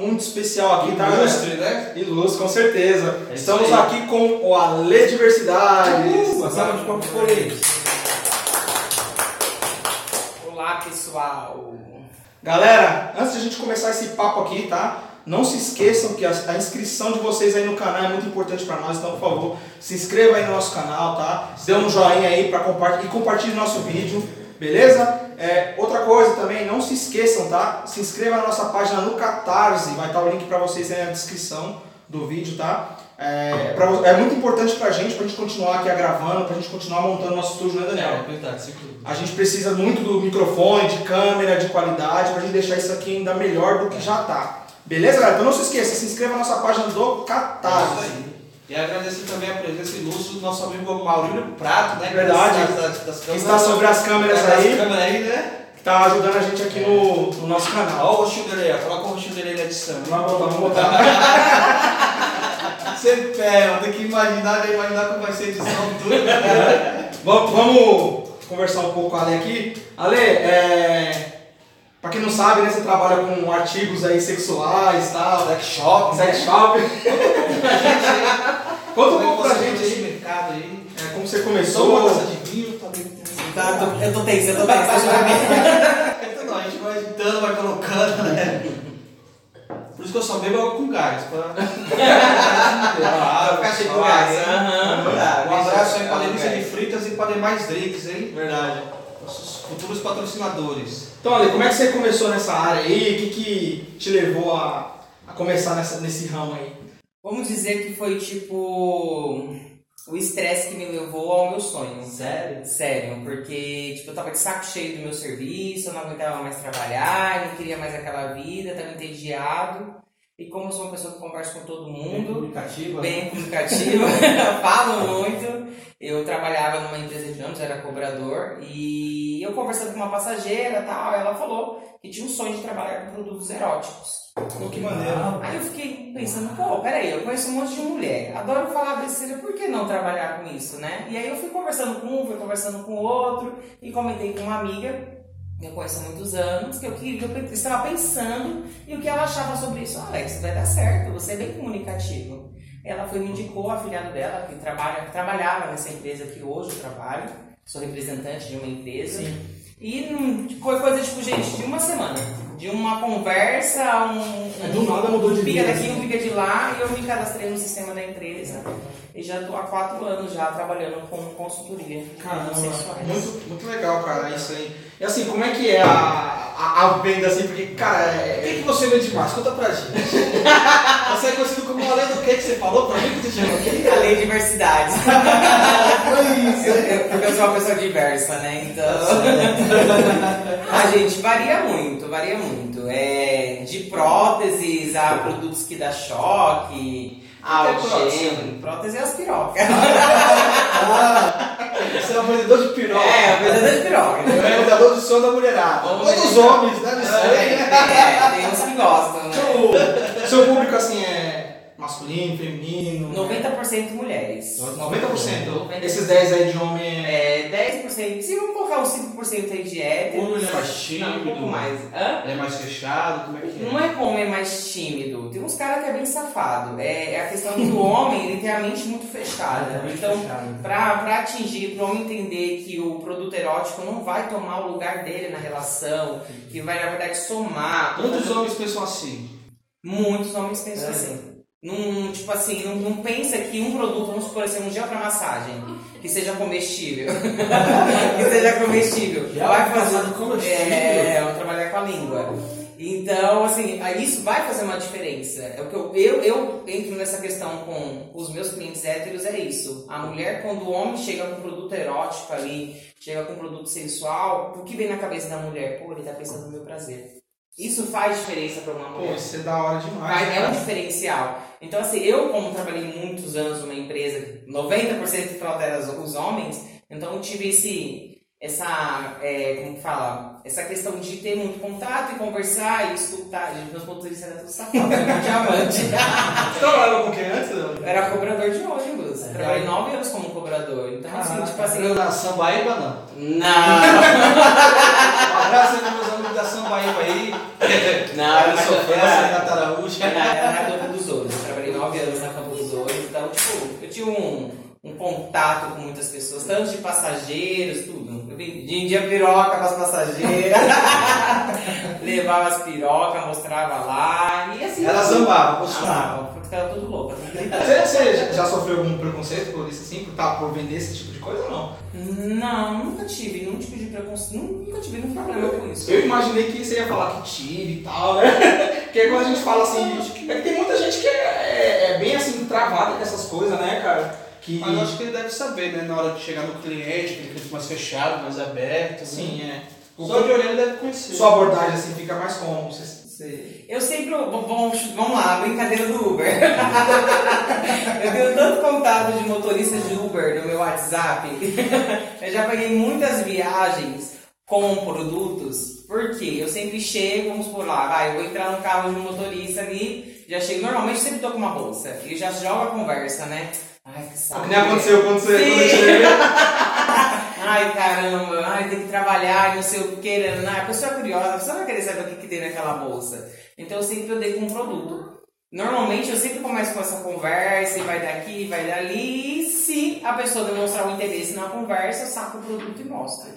muito especial aqui, tá? Ilustre, né? Ilustre, com certeza. É estamos aí. aqui com o Ale Diversidades. Uh, uma salva de palmas por eles. Olá pessoal! Galera, antes de a gente começar esse papo aqui, tá? Não se esqueçam que a, a inscrição de vocês aí no canal é muito importante para nós, então por favor, se inscreva aí no nosso canal, tá? Dê um joinha aí para compartilhar e compartilhe nosso vídeo, beleza? É, outra coisa também, não se esqueçam, tá? Se inscreva na nossa página no Catarse, vai estar o link para vocês aí na descrição do vídeo, tá? É, pra é muito importante pra gente, pra gente continuar aqui gravando, pra gente continuar montando nosso estúdio, né, Daniel? É verdade, aqui. A gente precisa muito do microfone, de câmera, de qualidade, pra gente deixar isso aqui ainda melhor do que já tá. Beleza, galera? Então não se esqueça, se inscreva na nossa página do É Catarse. E agradecer também a presença ilustre do nosso amigo Maurílio Prato, né? Verdade. Das, das, das Que está sobre as câmeras É, aí, câmeras aí, né? que tá ajudando a gente aqui no, no nosso canal. Olha o rostinho dele aí, coloca o rostinho dele aí na edição. Vamos botar, vamos botar. Você pega, tem que imaginar, né? imaginar como vai ser a edição tudo. né? Vamos, vamos conversar um pouco com a Ale aqui. Ale, é... Pra quem não sabe, né, você trabalha com artigos aí sexuais e tal, Sex shop, né? sex shop. Conta um pouco pra gente aí, esse mercado aí? é, como você começou. taça de vinho, tá bem. Tá, eu tô- eu tô tenso, eu tô tenso. Então não, a gente vai editando, vai colocando, né? Por isso que eu só bebo água com gás. Pra... Pra ficar cheio gás. Aham. Um abraço aí pra Delícia de. Fritas e para demais drinks, hein? Verdade. Nossos futuros patrocinadores. Então, Ale, como é que você começou nessa área aí? O que, que te levou a, a começar nessa, nesse ramo aí? Vamos dizer que foi tipo o estresse que me levou ao meu sonho. Sério? Sério, porque tipo, eu tava de saco cheio do meu serviço, eu não aguentava mais trabalhar, não queria mais aquela vida, tava entediado. E como eu sou uma pessoa que conversa com todo mundo, Comunicativa. bem comunicativa, falo muito. Eu trabalhava numa empresa de ônibus, era cobrador, e eu conversando com uma passageira tal, ela falou que tinha um sonho de trabalhar com produtos eróticos. Pô, que maneiro. Aí eu fiquei pensando, pô, peraí, eu conheço um monte de mulher, adoro falar besteira, por que não trabalhar com isso, né? E aí eu fui conversando com um, fui conversando com o outro, e comentei com uma amiga, eu conheço há muitos anos, que eu, que eu estava pensando e o que ela achava sobre isso. Alex, vai dar certo, você é bem comunicativo. Ela foi me indicou a filhada dela, que trabalha, que trabalhava nessa empresa que hoje eu trabalho, sou representante de uma empresa. E não, foi coisa tipo, gente, de uma semana. De uma conversa, um. É, do nada mudou de um pica daqui, assim. um pica de lá, e eu me cadastrei no sistema da empresa. E já estou há quatro anos já trabalhando com consultoria Caramba, sexuais. muito, muito legal, cara, isso aí. E assim, como é que é a, a, a venda assim? Porque, cara, O que, é, que você vende mais? Conta pra gente. você é conhecido como uma lenda do que que você falou pra mim que você chegou aqui? A lei de diversidade. Foi isso. Eu- Porque eu sou uma pessoa diversa, né? Então. a gente varia muito, varia muito. É, de próteses a produtos que dá choque, a que é prótese? é as pirocas. Ah, você é um vendedor de piroca. É, o vendedor de piroca. É o vendedor de som da mulherada. Vamos Todos os ver. homens, deve É, ser. é, tem uns que gostam, né? Seu, público assim é masculino, feminino? 90% mulheres. 90%. Esses 10 aí de homem é. É, 10%. Se vamos colocar uns 5% aí de hétero. Ou ele é mais Não, tímido. um pouco mais. Hã? Ele é mais fechado, como é que é? Não é como é mais tímido. Tem uns caras que é bem safado. É, é a questão do homem, ele tem a mente muito fechada. Então, pra, pra atingir, pro homem entender que o produto erótico não vai tomar o lugar dele na relação, que vai, na verdade, somar. Muitos homens pensam assim. Muitos homens pensam É. assim. Não, tipo assim, não, não pensa que um produto, vamos supor assim, um gel pra massagem, que seja comestível. que seja comestível. Gel vai fazer. comestível? É, vou trabalhar com a língua. Então, assim, isso vai fazer uma diferença. É o que eu, eu, eu entro nessa questão com os meus clientes héteros, é isso. A mulher, quando o homem chega com produto erótico ali, chega com produto sensual, o que vem na cabeça da mulher? Pô, ele tá pensando no meu prazer. Isso faz diferença pra uma Pô, mulher. isso é da hora demais. Vai, é um diferencial. Então, assim, eu, como trabalhei muitos anos numa empresa, 90% que frota era os- homens, então eu tive esse, essa, é, como que fala? Essa questão de ter muito contato e conversar e escutar. Gente, meus motoristas eram tudo safados, era um diamante. Você trabalhava com quem antes? Eu era cobrador de ônibus. É. Trabalhei nove anos como cobrador. Então, assim, Caraca. tipo assim. Na sambaíba, não. Não! Um abraço aí para meus amigos Ela na sofreu Campo- essa Renata Araújo. era, na Campo dos Ouros. Eu trabalhei nove anos na Campo dos Ouros, então, tipo, eu tinha um, um contato com muitas pessoas, tanto de passageiros, tudo. Eu vendia piroca para as passageiras, levava as pirocas, mostrava lá, e assim. Ela zambava, gostava. Tava tudo louco. gritando. Você, você já- sofreu algum preconceito por isso assim, por, tá, por vender esse tipo de coisa ou não? Não, nunca tive nenhum tipo de preconceito, nunca tive nenhum problema com isso. Eu imaginei que você ia falar que tive e tal, né? Porque quando a gente fala assim, é que tem muita gente que é, é- é bem assim, travada com essas coisas, né, cara? Que, Mas eu acho que ele deve saber, né? Na hora de chegar no cliente, aquele cliente mais fechado, mais aberto. sim, é. O- Só de olhar ele deve conhecer. Sua abordagem assim fica mais como? Você, Eu sempre. Vamos, vamos lá, brincadeira do Uber. eu tenho tanto contato de motoristas de Uber no meu WhatsApp. eu já peguei muitas viagens com produtos, porque eu sempre chego, vamos por lá, vai, eu vou entrar no carro de um motorista ali, já chego, normalmente sempre tô com uma bolsa, e já joga a conversa, né? Ai, que O saco. que nem aconteceu quando você, Sim. quando eu cheguei. Ai, caramba, ai, tem que trabalhar, não sei o que, né? a pessoa é curiosa, a pessoa vai querer saber o que, que tem naquela bolsa. Então eu sempre andei com um produto. Normalmente eu sempre começo com essa conversa e vai daqui, vai dali, e se a pessoa demonstrar um interesse na conversa, eu saco o produto e mostro.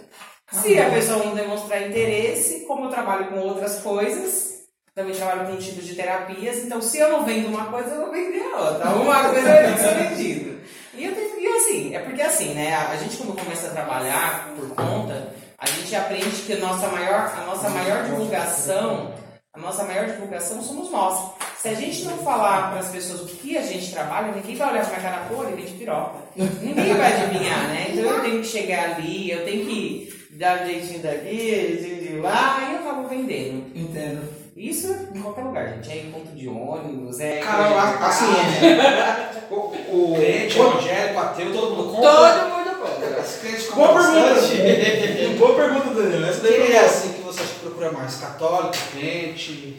Se a pessoa não demonstrar interesse, como eu trabalho com outras coisas, também trabalho com tipos de terapias, então se eu não vendo uma coisa, eu vou vender a outra. Uma coisa vai ter que ser vendida. E, eu tenho, e assim, é porque assim, né? A gente quando começa a trabalhar por conta, a gente aprende que a nossa maior, a nossa maior divulgação, a nossa maior divulgação somos nós. Se a gente não falar para as pessoas o que a gente trabalha, ninguém vai olhar pra minha cara, pô, ele vende piroca. Ninguém vai adivinhar, né? Então eu tenho que chegar ali, eu tenho que dar um jeitinho daqui, jeitinho de lá, e eu acabo vendendo. Entendo. Isso em qualquer lugar, gente. É em ponto de ônibus, é. Cara, eu- assim, é. O, o, Cliente, Boa- evangélico, ateu, todo mundo compra. Todo mundo compra. Esse cliente Boa compra pergunta. Boa pergunta, Danilo. Essa daí é boa. assim que você acha que procura mais? Católico, crente?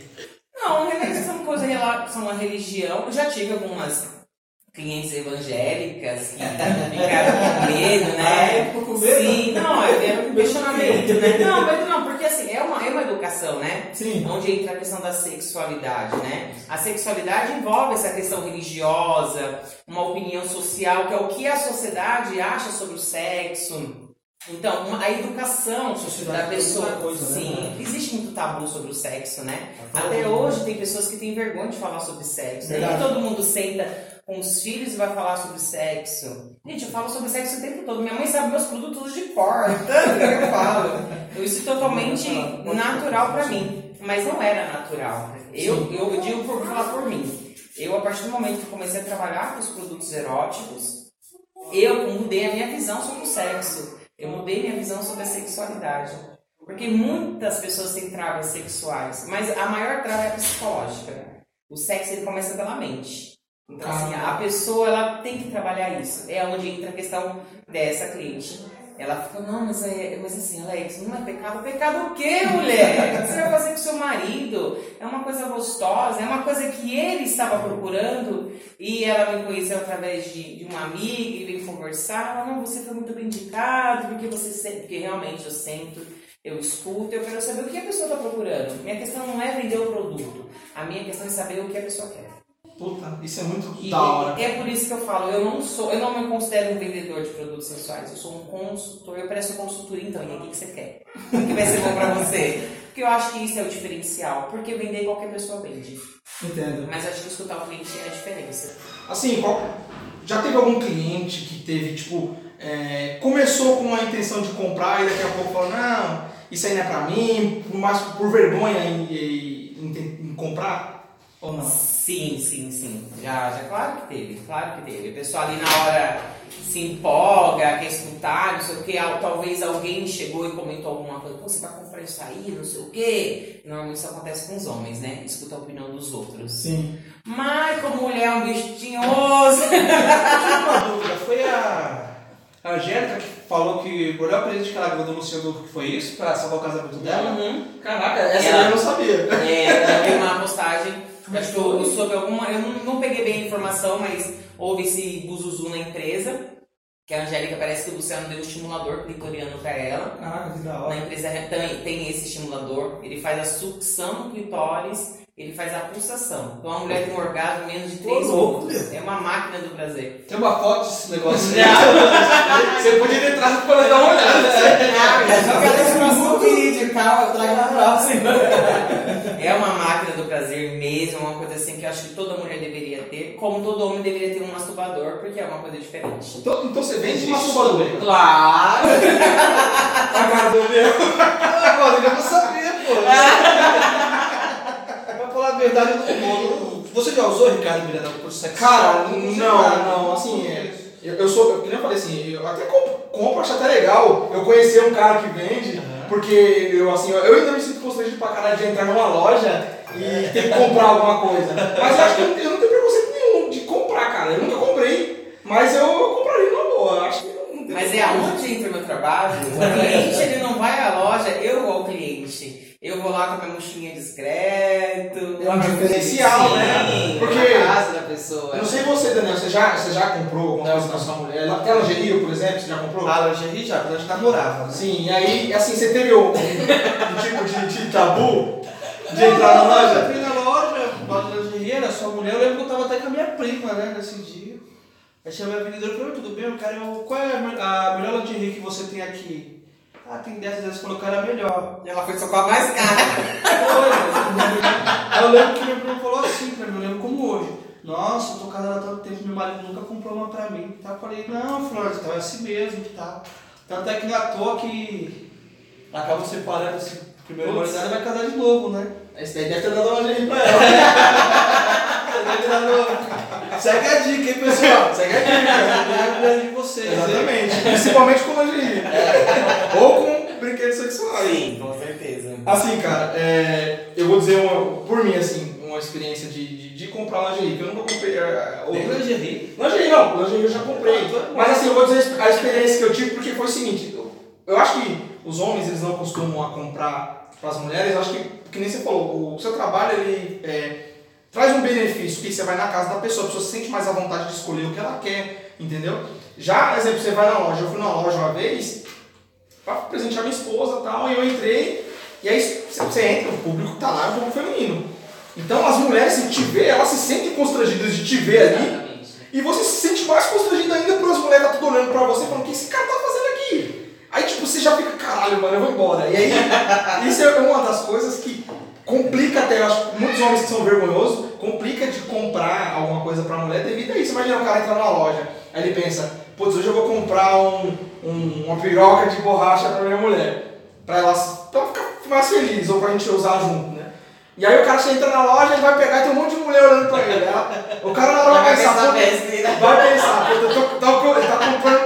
Não, são coisa em relação à religião. Eu já tive algumas clientes evangélicas que ficaram com medo, Ah, é? né? Ficou com medo? Sim, não, é um questionamento, né? Não, medo não, assim, é uma, é uma educação, né? Sim. Onde entra a questão da sexualidade, né? A sexualidade envolve essa questão religiosa, uma opinião social, que é o que a sociedade acha sobre o sexo. Então, uma- a educação da pessoa. coisa, né, sim, mano? existe muito tabu sobre o sexo, né? Tá Até hoje tem pessoas que têm vergonha de falar sobre sexo. né? Nem todo mundo senta com os filhos e vai falar sobre sexo. Gente, eu falo sobre sexo o tempo todo. Minha mãe sabe meus produtos de cor, tanto que eu falo. Isso é totalmente natural pra mim. Mas não era natural. Eu, eu digo por falar por mim. Eu, a partir do momento que comecei a trabalhar com os produtos eróticos, eu mudei a minha visão sobre o sexo. Eu mudei minha visão sobre a sexualidade. Porque muitas pessoas têm travas sexuais, mas a maior trava é a psicológica. O sexo ele começa pela mente. Então, assim, a pessoa ela tem que trabalhar isso. É onde entra a questão dessa cliente. Ela fica, não, mas, é, mas assim, Alex, não é pecado. Pecado o quê, mulher? O que você vai fazer com seu marido? É uma coisa gostosa, é uma coisa que ele estava procurando e ela me conheceu através de, de uma amiga e veio conversar. Ela, não, você foi muito bem indicado, porque você sempre, porque realmente eu sento, eu escuto, eu quero saber o que a pessoa está procurando. Minha questão não é vender o produto, a minha questão é saber o que a pessoa quer. Puta, isso é muito E da hora. é por isso que eu falo, eu não sou, eu não me considero um vendedor de produtos sexuais, eu sou um consultor, eu presto consultoria então, e aí o que você quer? O que vai ser bom pra você? Porque eu acho que isso é o diferencial, porque vender qualquer pessoa vende. Entendo. Mas acho que escutar o cliente é a diferença. Assim, qual- já teve algum cliente que teve, tipo, é, começou com a intenção de comprar e daqui a pouco falou, não, isso aí não é pra mim, mais por vergonha em, em- em- em comprar? Ou não? Sim, sim, sim. Já, já, claro que teve, claro que teve. O pessoal ali na hora se empolga, quer escutar, não sei o que, talvez alguém chegou e comentou alguma coisa, pô, você vai comprar isso aí, não sei o que. Normalmente isso acontece com os homens, né? Escuta a opinião dos outros. Sim. Mas como mulher é um bicho tinhoso. Uma dúvida, foi a a Angélica que falou que o melhor presente que ela ganhou no Luciano que foi isso, pra salvar o casamento dela? Uhum. Caraca, essa Ela- eu não sabia. É, eu vi uma postagem, acho que eu, sobre alguma. Eu não, não peguei bem a informação, mas houve esse buzuzu na empresa. Que a Angélica parece que o Luciano deu um estimulador clitoriano pra ela. Caraca, que da Na empresa tem, tem esse estimulador, ele faz a sucção clitóris Ele faz a pulsação. Então a mulher tem um orgasmo em menos de Ô, 3 louco, minutos. É uma máquina do prazer. Tem uma foto desse negócio aí. Você podia ter trazido para dar uma olhada. Eu quero esse próximo vídeo, calma, eu trago na próxima. É uma máquina do prazer mesmo, uma coisa assim que eu acho que toda mulher deveria ter, como todo homem deveria ter um masturbador, porque é uma coisa diferente. Então, então você vende masturbador. isso Claro! A cara do meu. Agora eu vou saber, pô. Verdade, eu não, não- Você já usou, Ricardo Miranda, por sexo? Cara, não, nada. não, assim, é, eu, eu sou, eu, que nem eu falei assim, eu até compro, compro, acho até legal eu conhecer um cara que vende, Aham. porque eu, assim, eu ainda me sinto constrangido pra caralho de entrar numa loja e ter que comprar alguma coisa. Mas eu acho que eu não, tenho- eu não tenho preconceito nenhum de comprar, cara, eu nunca comprei, mas eu, compraria numa boa, acho que não, não Mas é aonde entra o meu trabalho. O cliente ele não vai à loja, eu vou ao cliente. Eu vou lá com a minha mochilinha discreto. É um diferencial, Sim, né? Porque- na casa da pessoa. Eu não sei você, Daniel, você já, você já comprou alguma coisa na sua mulher? Até lingerie, por exemplo, você já comprou? Ah, lingerie já, quando a gente namorava, né? Sim, e aí, assim, você teve um, um tipo de, de tabu de entrar na Eu loja? fui na loja, loja lingerie, era sua mulher, eu lembro que eu tava até com a minha prima, né, nesse dia. Aí chamei a vendedora e falei, "Oi, tudo bem? Eu quero, qual é a melhor lingerie que você tem aqui? Ah, tem dessas, dessas, falou que era a melhor. Ela foi a mais cara. Aí eu lembro que minha prima falou assim pra mim, eu lembro como hoje. Nossa, eu tô casada há tanto tempo, meu marido nunca comprou uma pra mim. Tá? Eu falei, não, Flores, então é assim mesmo que tá. Tanto é que não é à toa que acaba separando esse primeiro marido e vai casar de novo, né? Esse daí deve ter dado uma lingerie pra ela. Segue a dica, hein, pessoal? Segue a dica. É de vocês, hein? Exatamente. Principalmente com lingerie. Ou com brinquedos sexuais. Sim, com certeza. Assim, cara, é, eu vou dizer uma, por mim, assim, uma experiência de, de, de comprar lingerie, que eu nunca comprei. É, Tem outra. lingerie? Lingerie não, lingerie eu já comprei. Mas assim, eu vou dizer a experiência que eu tive porque foi o seguinte, eu, eu acho que os homens eles não costumam a comprar para as mulheres, eu acho que, que nem você falou, o seu trabalho ele é, traz um benefício, que você vai na casa da pessoa, a pessoa se sente mais à vontade de escolher o que ela quer, entendeu? Já, exemplo, você vai na loja, eu fui na loja uma vez para presentear minha esposa e tal, e eu entrei, e aí você entra, o público tá lá, é um público feminino. Então as mulheres, se te ver, elas se sentem constrangidas de te ver ali, e você se sente mais constrangido ainda por as mulheres tá tudo olhando pra você falando, o que esse cara tá fazendo? Aí tipo, você já fica, caralho, mano, eu vou embora. E aí, isso é uma das coisas que complica até, eu acho que muitos homens que são vergonhosos, complica de comprar alguma coisa pra mulher devido a isso. Imagina o cara entrar numa loja, aí ele pensa, putz, hoje eu vou comprar um, um- uma piroca de borracha pra minha mulher. Pra ela, pra ela ficar mais feliz, ou pra gente usar junto, né? E aí o cara você entra na loja, ele vai pegar e tem um monte de mulher olhando pra ele. Ela- O cara na hora vai vai pensar, pensar "Pô, besteira. Vai pensar, pô, eu tô, tá comprando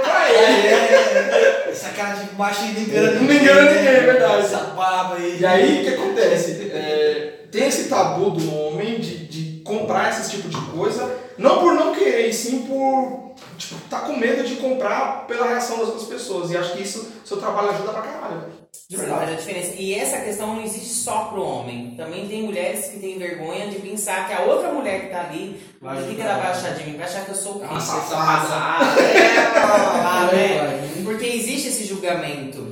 Essa cara de macho não engana Não engana ninguém, é verdade. Essa barba aí. E aí o que acontece? É, tem esse tabu do homem de, de comprar esse tipo de coisa, não por não querer, e sim por tipo, tá com medo de comprar pela reação das outras pessoas. E acho que isso, seu trabalho ajuda pra caralho. De verdade. faz a diferença. E essa questão não existe só pro homem. Também tem mulheres que têm vergonha de pensar que a outra mulher que tá ali, o que, que ela vai achar de mim? Vai achar que eu sou o quê? Safada. É, lá, né? Vai. Porque existe esse julgamento.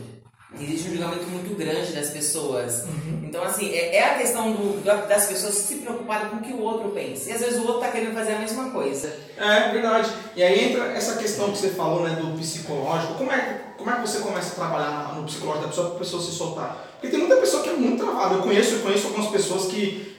Existe um julgamento muito grande das pessoas. Então, assim, é, é a questão do- da- das pessoas se preocuparem com o que o outro pensa. E às vezes o outro tá querendo fazer a mesma coisa. É, verdade. E aí entra essa questão que você falou, né, do psicológico. Como é, como é que você começa a trabalhar no psicológico da pessoa para a pessoa se soltar? Porque tem muita pessoa que é muito travada. Eu conheço, eu conheço algumas pessoas que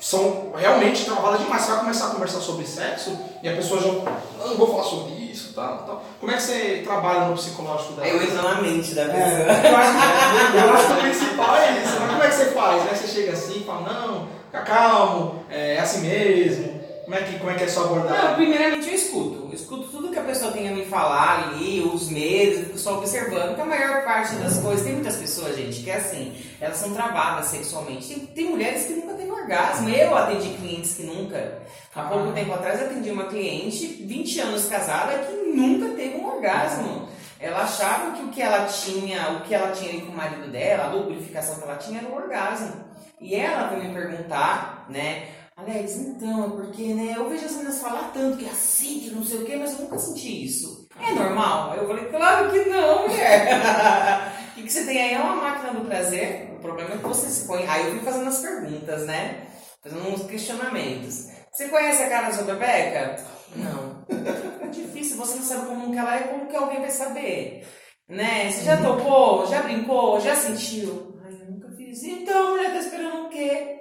são realmente travadas demais. Você vai começar a conversar sobre sexo e a pessoa já, não, não vou falar sobre isso, tal, tal. Como é que você trabalha no psicológico dela? Eu entro na mente da É, pessoa. eu acho, eu acho que o principal é isso. Mas como é que você faz? Né? Você chega assim e fala, não, fica calmo, é assim mesmo. Como é que, como é, que é a sua abordagem? Não, primeiramente eu escuto. Eu escuto tudo que a pessoa tem a me falar ali, os medos, só observando, que a maior parte das coisas, tem muitas pessoas, gente, que é assim, elas são travadas sexualmente. Tem, tem mulheres que nunca têm orgasmo. Eu atendi clientes que nunca. Há pouco tempo atrás eu atendi uma cliente, 20 anos casada, que nunca teve um orgasmo. Ela achava que o que ela tinha, o que ela tinha ali com o marido dela, a lubrificação que ela tinha era um orgasmo. E ela veio me perguntar, né? Então, é porque, né, eu vejo as meninas falar tanto que é assim, que não sei o quê, mas eu nunca senti isso. É normal? Eu falei, claro que não, mulher. O que, que você tem aí é uma máquina do prazer. O problema é que você se põe. Aí eu fui fazendo as perguntas, né? fazendo uns questionamentos. Você conhece a cara da sua Bebeca? Não. É difícil, você não sabe como que ela é, como que alguém vai saber? Né? Você já topou? Já brincou? Já sentiu? Ai, eu nunca fiz. Então, mulher tá esperando o quê?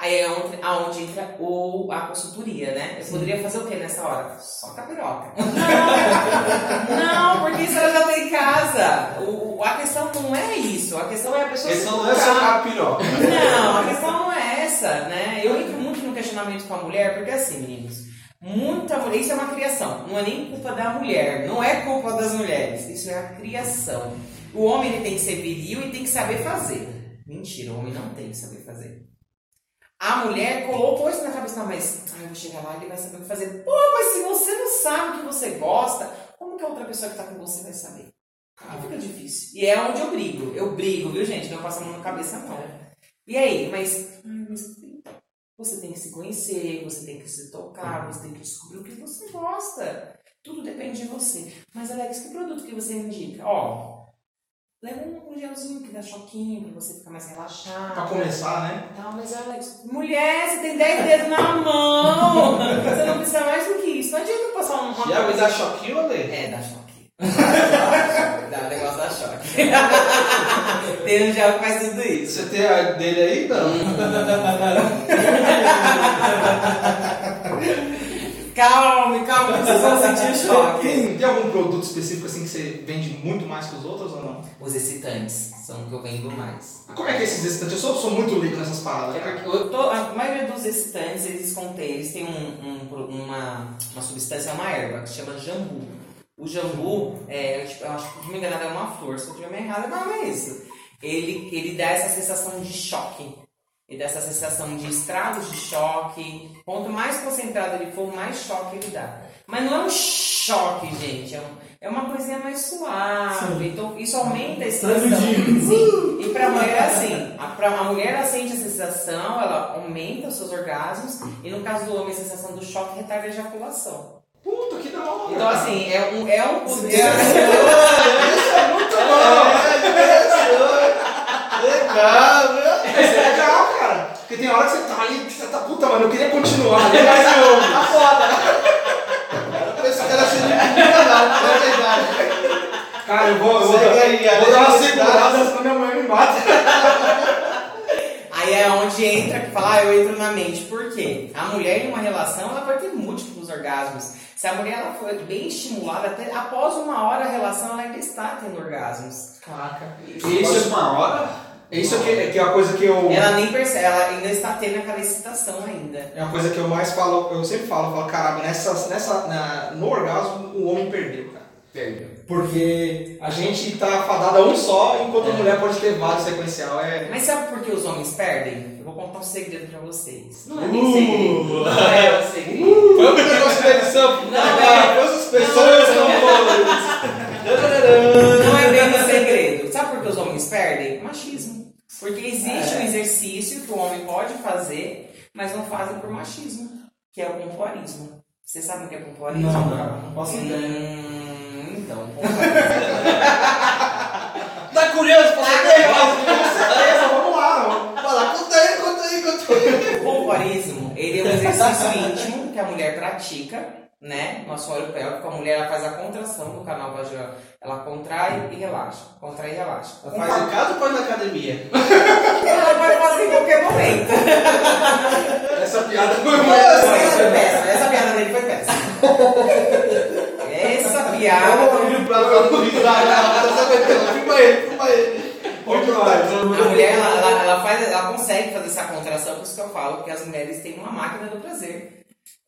Aí é onde, aonde entra o, a consultoria, né? Eu poderia fazer o quê nessa hora? Só capiroca. Não, não, porque isso ela já tem em casa. O, a questão não é isso. A questão é a pessoa A questão não é tocar. socar a piroca. Não, a questão não é essa, né? Eu entro muito no questionamento com a mulher, porque assim, meninos, muita mulher, isso é uma criação, não é nem culpa da mulher, não é culpa das mulheres, isso é a criação. O homem ele tem que ser viril e tem que saber fazer. Mentira, o homem não tem que saber fazer. A mulher colocou isso na cabeça, mas ah, eu vou chegar lá e ele vai saber o que fazer. Pô, mas se você não sabe o que você gosta, como que a outra pessoa que tá com você vai saber? Aí fica difícil. E é onde eu brigo. Eu brigo, viu, gente? Não passa a mão na cabeça, não. E aí? Mas você tem que se conhecer, você tem que se tocar, você tem que descobrir o que você gosta. Tudo depende de você. Mas, Alex, que produto que você indica? Ó, leva um gelzinho que dá choquinho pra você ficar mais relaxado. Pra começar, né? Não, mas Alex, mulher, você tem 10 dedos na mão. Você não precisa mais do que isso. Não adianta passar uma uma Já me dá choquinho, Ale? é, dá choque. dá o negócio da choque. Tem um gel que faz tudo isso. Você tem a dele aí? Não. Calma, calma, que vocês vão sentir o choque. Tem, tem algum produto específico assim que você vende muito mais que os outros ou não? Os excitantes são o que eu vendo mais. Como é que é esses excitantes? Eu sou, sou muito leigo nessas paradas, É eu tô- a maioria dos excitantes, eles contêm, eles têm um, um- uma, uma substância, uma erva, que se chama jambu. O jambu, é, tipo, eu acho que, se me engano, é uma flor, se eu estiver errado, não é isso. Ele, ele dá essa sensação de choque. Ele dá essa sensação de estralos de choque. Quanto mais concentrado ele for, mais choque ele dá. Mas não é um choque, gente. É, um- é uma coisinha mais suave. Então, isso aumenta a. Sim. E pra mulher é assim. A, pra, a mulher ela sente a sensação, ela aumenta os seus orgasmos. E no caso do homem, a sensação do choque retarda a ejaculação. Puta, que da hora. Então, assim, é um. É um Isso é- é muito bom. Legal, né? Isso é legal, cara. Porque tem hora que você tá ali, você tá puta, mano, eu queria continuar. ali, Mas eu. Tá foda. Esse cara se limita, não, é verdade. Cara, eu vou, eu vou, aí, a vou dar uma segurada, senão minha mãe me mata. Aí é onde entra que fala, ah, eu entro na mente. Por quê? A mulher em uma relação, ela pode ter múltiplos orgasmos. Se a mulher ela for bem estimulada, até após uma hora a relação ela ainda está tendo orgasmos. Caraca. Isso Isso, uma hora? Isso que, que é a coisa que eu. Ela nem percebe, ela ainda está tendo aquela excitação ainda. É uma coisa que eu mais falo, eu sempre falo, eu falo, caramba, nessa, nessa, na- no orgasmo o homem perdeu, cara. Perdeu. Porque a gente tá fadado a um só, enquanto a É. mulher pode ter vários sequencial. É. Mas sabe por que os homens perdem? Eu vou contar um segredo pra vocês. Não é Uh. nem segredo. Não é um segredo. Foi o negócio da edição. Não, é. As pessoas estão falando. Não é bem um segredo. Sabe por que os homens perdem? Machismo. Porque existe um exercício que o homem pode fazer, mas não fazem por machismo, que é o pompoarismo. Vocês sabem o que é pompoarismo? Não, cara, não posso Hum, então. Tá curioso pra saber? Com certeza, vamos lá. vamos- Fala, conta aí, conta aí, conta aí. O pompoarismo, ele é um exercício íntimo que a mulher pratica, né? No assoalho pélvico, a mulher ela faz a contração do canal vaginal. Ela contrai e relaxa, contrai e relaxa. Faz em casa ou faz na academia? Ela vai fazer em qualquer momento. Essa piada foi muito. péssima. Essa piada dele foi péssima. Essa piada. Eu vou abrir o prato no riso da garrafa? Filma ele, filma ele. A mulher, ela, ela, ela faz, ela consegue fazer essa contração, por isso que eu falo que as mulheres têm uma máquina do prazer.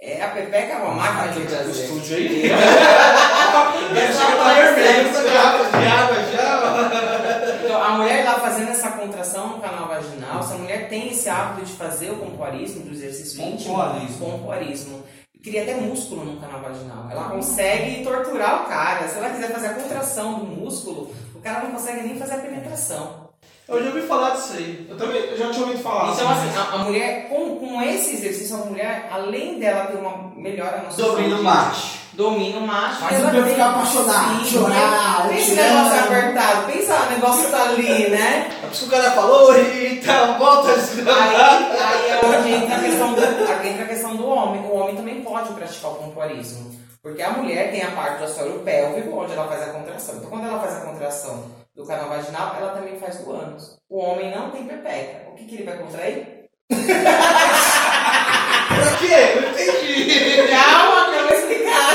É, a Pepeca é uma máquina do O prazer. estúdio aí. Ele chega tá vermelho. Essa garrafa de água já. Então, a mulher lá fazendo essa contração no canal vaginal, se a mulher tem esse hábito de fazer o pompoarismo, do exercício íntimo, pompoarismo, cria até músculo no canal vaginal. Ela consegue torturar o cara. Se ela quiser fazer a contração do músculo, o cara não consegue nem fazer a penetração. Eu já ouvi falar disso aí. Eu também eu já tinha ouvido falar. Então, assim, a, a mulher, com, com esse exercício, a mulher, além dela ter uma melhora na sua Domínio saúde, macho. Domínio macho. Faz ela o tem- ficar apaixonado, Sim, chorar, Pensa o te negócio apertado, pensa o negócio tá ali, né? É por isso que o cara falou, então, volta a Aí, aí é onde entra a questão do, entra a questão do homem. O homem também pode praticar o pompoarismo. Porque a mulher tem a parte do assoalho pélvico, onde ela faz a contração. Então, quando ela faz a contração do canal vaginal, ela também faz do ânus. O homem não tem pepeca. O que, que ele vai contrair? Pra quê? Não entendi. Calma, que eu vou explicar.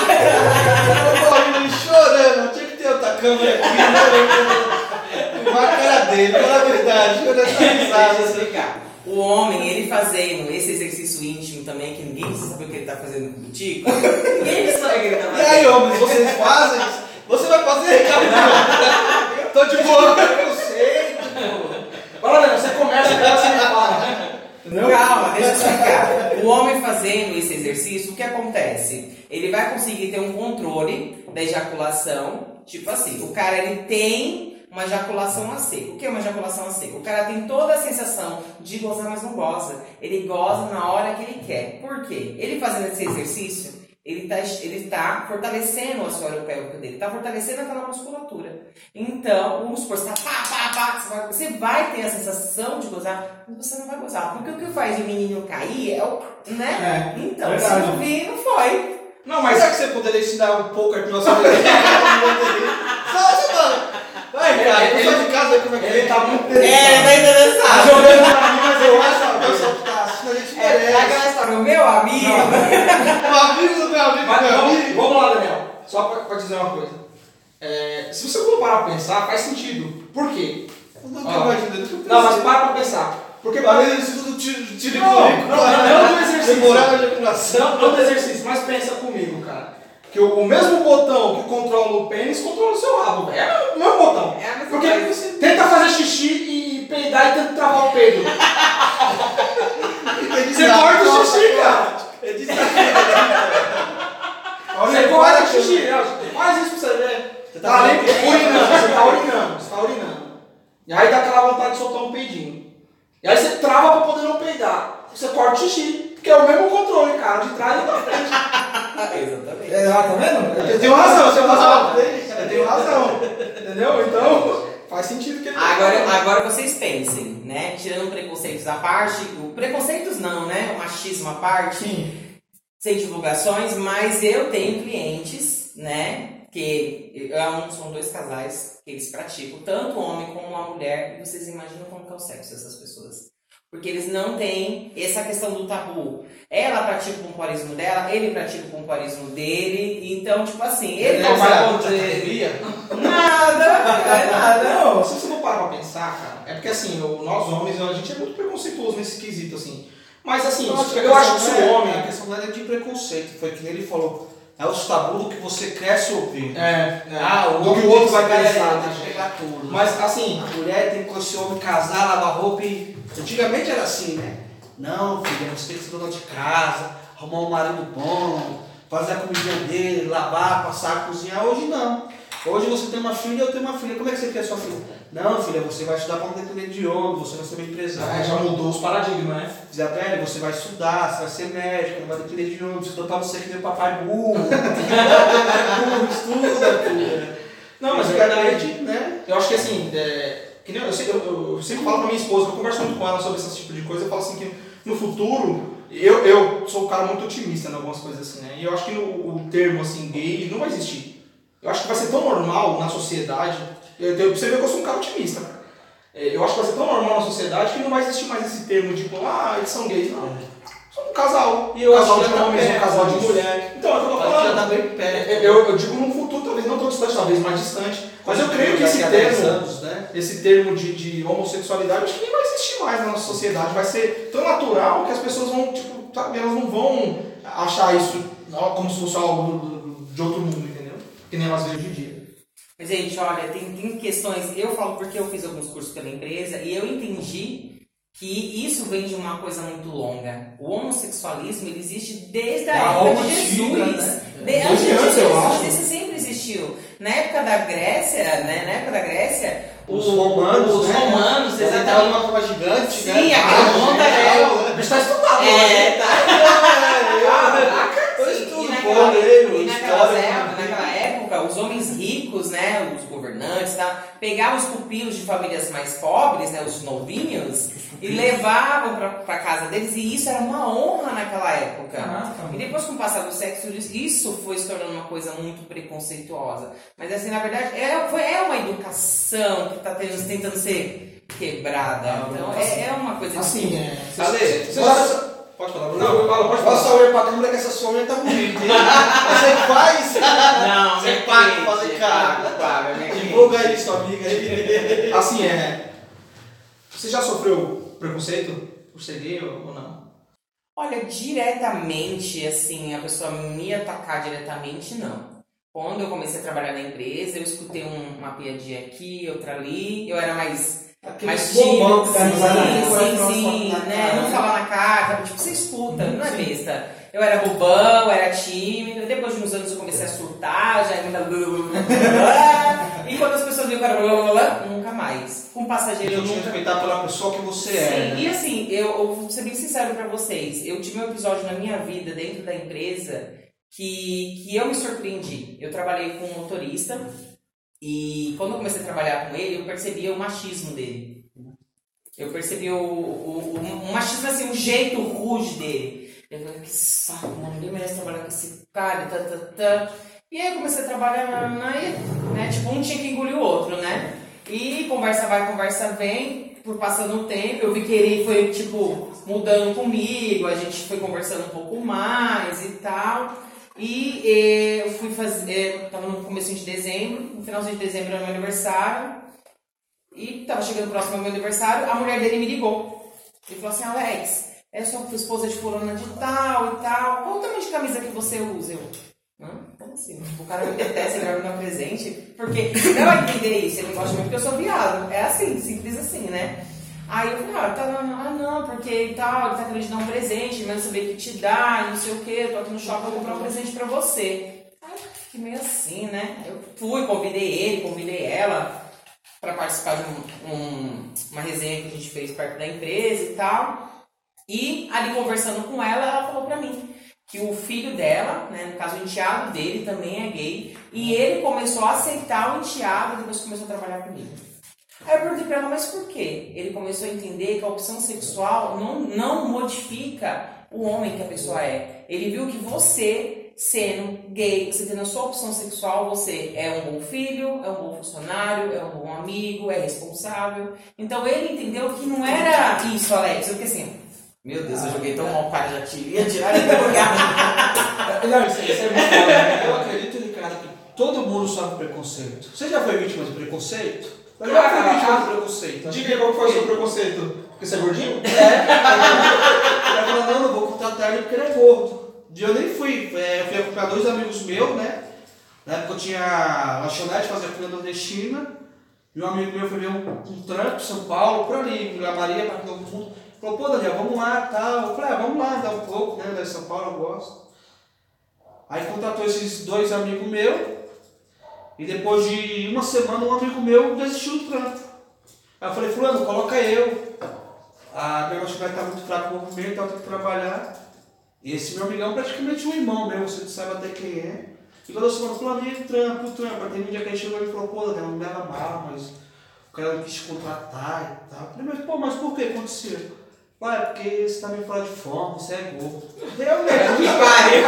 Eu tô rindo chorando. Tinha que ter outra câmera aqui. Né? Uma cara dele, fala a verdade. Chorando essa Deixa eu risada. explicar. O homem, ele fazendo esse exercício íntimo também, que ninguém saber o que ele tá fazendo com o tico. ninguém saber o que ele tá E fazendo. aí, homens, vocês fazem? Você vai fazer, cara? Tô de boa. Eu sei. Olha, Leandro, você começa e você me fala. Entendeu? Calma, deixa eu explicar. O homem fazendo esse exercício, o que acontece? Ele vai conseguir ter um controle da ejaculação. Tipo assim, o cara ele tem uma ejaculação a seco. O que é uma ejaculação a seco? O cara tem toda a sensação de gozar, mas não goza. Ele goza na hora que ele quer. Por quê? Ele fazendo esse exercício, ele está ele tá fortalecendo o assoalho pélvico dele, está fortalecendo aquela musculatura. Então, vamos supor, você tá pá, pá, pá, você vai, você vai ter a sensação de gozar, mas você não vai gozar. Porque o que faz o menino cair é o. né? É, então, verdade. se não vir, não foi. Não, Mas será que você poderia ensinar um pouco aqui nossa Só, só, mano. Vai, cara, eu sou de casa como é que ele tá muito É, tá Tá interessado. jogando pra mim, mas eu acho. Essa pessoa que tá assistindo, a gente É, é o meu amigo. Um amigo do meu amigo, Mas meu vamos, amigo. vamos lá, Daniel. Só pra, pra dizer uma coisa. É, se você for parar pra pensar, faz sentido. Por quê? Eu nunca Ó. imaginei, nunca Não, mas para pra pensar. Porque Além disso tudo, tiro, tiro Não, não, não, não do exercício. Demorava de. Não, não do exercício, mas pensa comigo, cara. Que o, o mesmo botão que controla o pênis controla o seu rabo, velho. É o mesmo botão. É Porque você tenta fazer xixi e peidar e tenta travar o peido. Você corta o xixi, cara. É. Você corta o xixi. né? Faz isso pra você ver. Você tá tá ali falando que- urinando, você tá urinando, você tá urinando. E aí dá aquela vontade de soltar um peidinho. E aí você trava pra poder não peidar. Você corta o xixi, porque é o mesmo controle, cara, de trás e da frente. Exatamente. É, tá vendo? Eu tenho razão, eu tenho razão. Eu tenho razão. Entendeu? Então, faz sentido que ele tá Agora, agora vocês pensem, né? Tirando preconceitos à parte, o preconceitos não, né? O machismo à parte, Sim. sem divulgações, mas eu tenho clientes, né? Que são dois casais que eles praticam, tanto o homem como a mulher, e vocês imaginam como é o sexo dessas pessoas. Porque eles não têm essa questão do tabu. Ela pratica o pompoarismo dela, ele pratica o pompoarismo dele, então, tipo assim, ele não vai poder. Nada, é nada. Não, se você não parar pra pensar, cara, é porque assim, nós homens, a gente é muito preconceituoso nesse quesito, assim. Mas assim, Eu acho que, eu acho que o é- homem. A questão não é de preconceito, foi que ele falou. É os tabus que você cresce ouvindo. É, Ah, o o outro vai pensar. tudo. Mas assim, A mulher tem que com esse homem casar, lavar roupa e. Antigamente era assim, né? Não, filha, você tem que ser dona de casa, arrumar um marido bom, fazer a comidinha dele, lavar, passar, cozinhar. Hoje não. Hoje você tem uma filha, eu tenho uma filha. Como é que você quer sua filha? Não, filha, você vai estudar para não depender de homem, você vai ser uma empresária. é, já mudou os paradigmas, né? Isabelle, você vai estudar, você vai ser médico, não vai depender de homem, estudou pra você que o papai burro. burro, estuda, filha. Não, mas é verdade. né? Eu acho que assim, é, que nem eu, eu, eu- sempre falo pra minha esposa, eu converso muito com ela sobre esse tipo de coisa, eu falo assim que no futuro, eu, eu sou um cara muito otimista em algumas coisas assim, né? E eu acho que no, o termo assim, gay não vai existir. Eu acho que vai ser tão normal na sociedade, eu, eu, você vê que eu sou um cara otimista, cara. É, Eu acho que vai ser tão normal na sociedade que não vai existir mais esse termo de tipo, ah, eles são gays, não. São um casal, E eu casal acho de que tá homens, um casal de mulher. Então, é eu tô falando. tá. É, Eu, eu digo num futuro, distante, talvez mais distante. Mas eu creio que esse Daqui a 10 termo, anos, né? esse termo de, de homossexualidade, acho que nem vai existir mais na nossa sociedade. Vai ser tão natural que as pessoas vão, tipo, sabe, elas não vão achar isso como se fosse algo de outro mundo, entendeu? Que nem elas veem hoje em dia. Mas, gente, olha, tem, tem questões. Eu falo porque eu fiz alguns cursos pela empresa e eu entendi que isso vem de uma coisa muito longa. O homossexualismo ele existe desde a Da época de antiga, Jesus. né? De, antes de antes, eu Jesus, existiu. Na época da Grécia, né? Na época da Grécia, Os romanos, os né? romanos, tava exatamente. numa forma gigante, Sim, né? aquela Ah, onda, genial, né? né? O bicho tá estudado, É, né? tá. Caraca, eu Sim, estudo e pô, naquela, lembro, e naquelas história, épocas, naquela época, os homens ricos, né, os governantes, tá, pegavam os pupilos de famílias mais pobres, né, os novinhos, e levavam para casa deles, e isso era uma honra naquela época. Caraca. E depois, com o passar do sexo, isso foi se tornando uma coisa muito preconceituosa. Mas, assim, na verdade, é, foi, é uma educação que está tentando ser quebrada. É, então, assim, é, é uma coisa Assim, é. Ale, Você já. Pode falar, Bruno. Não, fala, pode falar. olhar pra câmera que essa sua unha tá bonita, hein? Você que faz? Não, Você paga pra fazer cara. paga. Divulga aí, sua amiga. Assim, é. Você já sofreu preconceito por ser gay ou ou não? Olha, diretamente, assim, a pessoa me atacar diretamente, não. Quando eu comecei a trabalhar na empresa, eu escutei um- uma piadinha aqui, outra ali, eu era mais, tímido, que tá sim, sim, sim, na né? cara, Não né? falar na cara, tipo, você escuta, não é besta. Eu era bobão, era tímido, depois de uns anos eu comecei a surtar, já ainda... e quando as pessoas viram que eu era... nunca mais. Com passageiro eu nunca... respeitar pela pessoa que você é. Sim, né? e assim, eu, eu vou ser bem sincero pra vocês. Eu tive um episódio na minha vida, dentro da empresa, que, que eu me surpreendi. Eu trabalhei com um motorista e quando eu comecei a trabalhar com ele, eu percebia o machismo dele. Eu percebi o, o, o, o machismo, assim, o jeito rude dele. Eu falei, que saco, mano, ninguém merece trabalhar com esse cara, tá, tá, tá. E aí eu comecei a trabalhar, aí, né, tipo, um tinha que engolir o outro, né? E conversa vai, conversa vem, por passando o tempo, eu vi que ele foi, tipo, mudando comigo, a gente foi conversando um pouco mais e tal. E eh, eu fui fazer, eh, tava no começo de dezembro, no finalzinho de dezembro era meu aniversário, e tava chegando próximo ao meu aniversário, a mulher dele me ligou. Ele falou assim, Alex, eu sou esposa de fulana de tal e tal, qual o tamanho de camisa que você usa? Eu, Hã? como assim? O cara me detesta, ele vai me dar um presente, porque não vai entender isso, ele não gosta mim porque eu sou viado. É assim, simples assim, né? Aí eu falei, ah, tá, ah não, porque e tal, ele tá querendo te dar um presente, mas saber o que te dá, e não sei o que, tô aqui no shopping, vou comprar um presente pra você. Aí eu fiquei meio assim, né? Eu fui, convidei ele, convidei ela para participar de um- um- uma resenha que a gente fez perto da empresa e tal. E ali conversando com ela, ela falou pra mim que o filho dela, né, no caso o enteado dele, também é gay. E ele começou a aceitar o enteado depois que começou a trabalhar comigo. Aí eu perguntei pra ela, mas por quê? Ele começou a entender que a opção sexual não, não modifica o homem que a pessoa é. Ele viu que você, sendo gay, você tendo a sua opção sexual, você é um bom filho, é um bom funcionário, é um bom amigo, é responsável. Então ele entendeu que não era isso, Alex. Eu fiquei assim, meu Deus, eu joguei tão mal, o cara já queria tirar ele do lugar. Não, isso, isso é muito foda, né? Eu acredito, Ricardo, que todo mundo sofre preconceito. Você já foi vítima de preconceito? Eu Ah, vítima ah, de preconceito. Diga aí qual foi o seu preconceito. Porque você é gordinho? Ela falou, não, não vou contratar ele porque ele é gordo. E eu nem fui, é, eu fui acompanhar dois amigos meus, né? Na época eu tinha lanchonete, fazia comida nordestina. E um amigo meu foi ver um, um trampo em São Paulo, por ali, Mulher Maria, para Novo Mundo. Falou, pô, Daniel, vamos lá tal. Eu falei, ah, vamos lá, dá um pouco, né? Da São Paulo, eu gosto. Aí contratou esses dois amigos meus. E depois de uma semana, um amigo meu desistiu do trampo. Aí eu falei, fulano, coloca eu. A minha lanchonete tá muito fraca o movimento, então eu tenho que trabalhar. E esse meu amigão é praticamente um irmão meu, você sabe até quem é. E quando eu falei, fulaninho, trampo, trampo. Aí teve um dia que ele chegou e me falou, pô, Daniel, não me leva mal, mas o cara não quis te contratar e tal. Eu falei, mas pô, mas por que aconteceu? Pai, é porque você tá meio fora de forma, você é gordo. Eu mesmo, que pariu.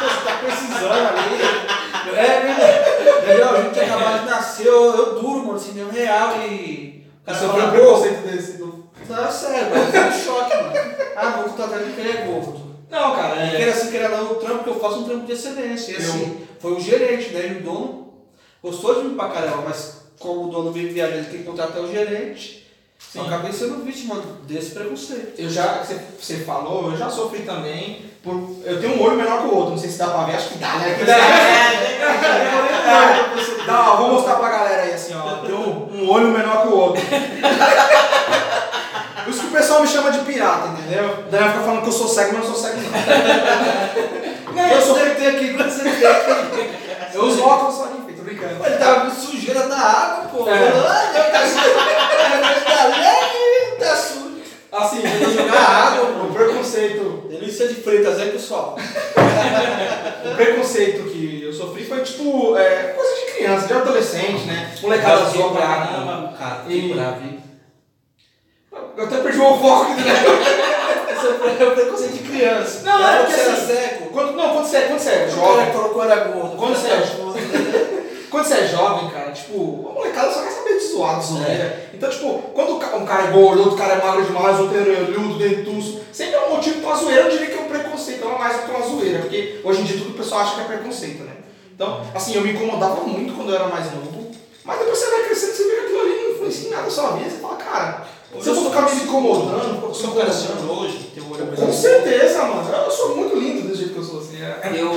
Você tá precisando ali. É, né? Entendeu? A gente acabou de nascer, eu, eu duro, mano, assim, meio real e. O cara um pô, preconceito desse. Do... Tá sério, mano, em choque, mano. Ah, vou contratar ele porque ele é gordo. Não, cara, E é. queira assim, queira não, o trampo que eu faço é um trampo de excelência. E assim, foi o gerente, né? E o dono gostou de mim pra caramba, mas como o dono vive viajando, ele tem que contratar o gerente. Sim. Eu acabei sendo vítima desse preconceito. Eu já, você, você falou, eu já sofri também. Por, eu tenho um olho menor que o outro, não sei se dá pra ver, acho que dá, né? É, Dá, ó, vou mostrar pra galera aí assim, ó. Eu tenho um olho menor que o outro. Por isso que o pessoal me chama de pirata, entendeu? O Daniel fica falando que eu sou cego, mas eu não sou cego não. eu sou ter aqui, você tem aqui. Eu uso óculos só enfim, tô brincando. Ele tava com sujeira da água, pô. É. Ah, tá sujo. Tá leve, tá sujo. Assim, jogar água, o pô. preconceito preconceito, Delícia de Freitas, hein, pessoal? o preconceito que eu sofri foi tipo é, coisa de criança, de adolescente, né? Molecada zoa pra caramba. cara. Que bravo, hein? Eu até perdi o foco né? Esse é o preconceito de criança. Não, é Era porque você era assim, cego. Quando, não, quando você, quando você é O cara jovem, que que eu era gordo. Quando você é quando você é jovem, cara, tipo, a molecada só quer saber de zoado, zoeira. Então, tipo, quando um cara é gordo, outro cara é magro demais, outro é orelhudo, dentuço, sempre é um motivo pra zoeira, eu diria que é um preconceito, não é mais pra uma zoeira, porque hoje em dia tudo o pessoal acha que é preconceito, né? Então, assim, eu me incomodava muito quando eu era mais novo, mas depois você vai crescendo, você vê que aquilo ali não influencia em nada na sua vida, você fala, cara, se eu vou ficar me incomodando, Eu sou um cara assim hoje, tem um olho com certeza, mano, eu sou muito lindo do jeito que eu sou, assim, é. Eu,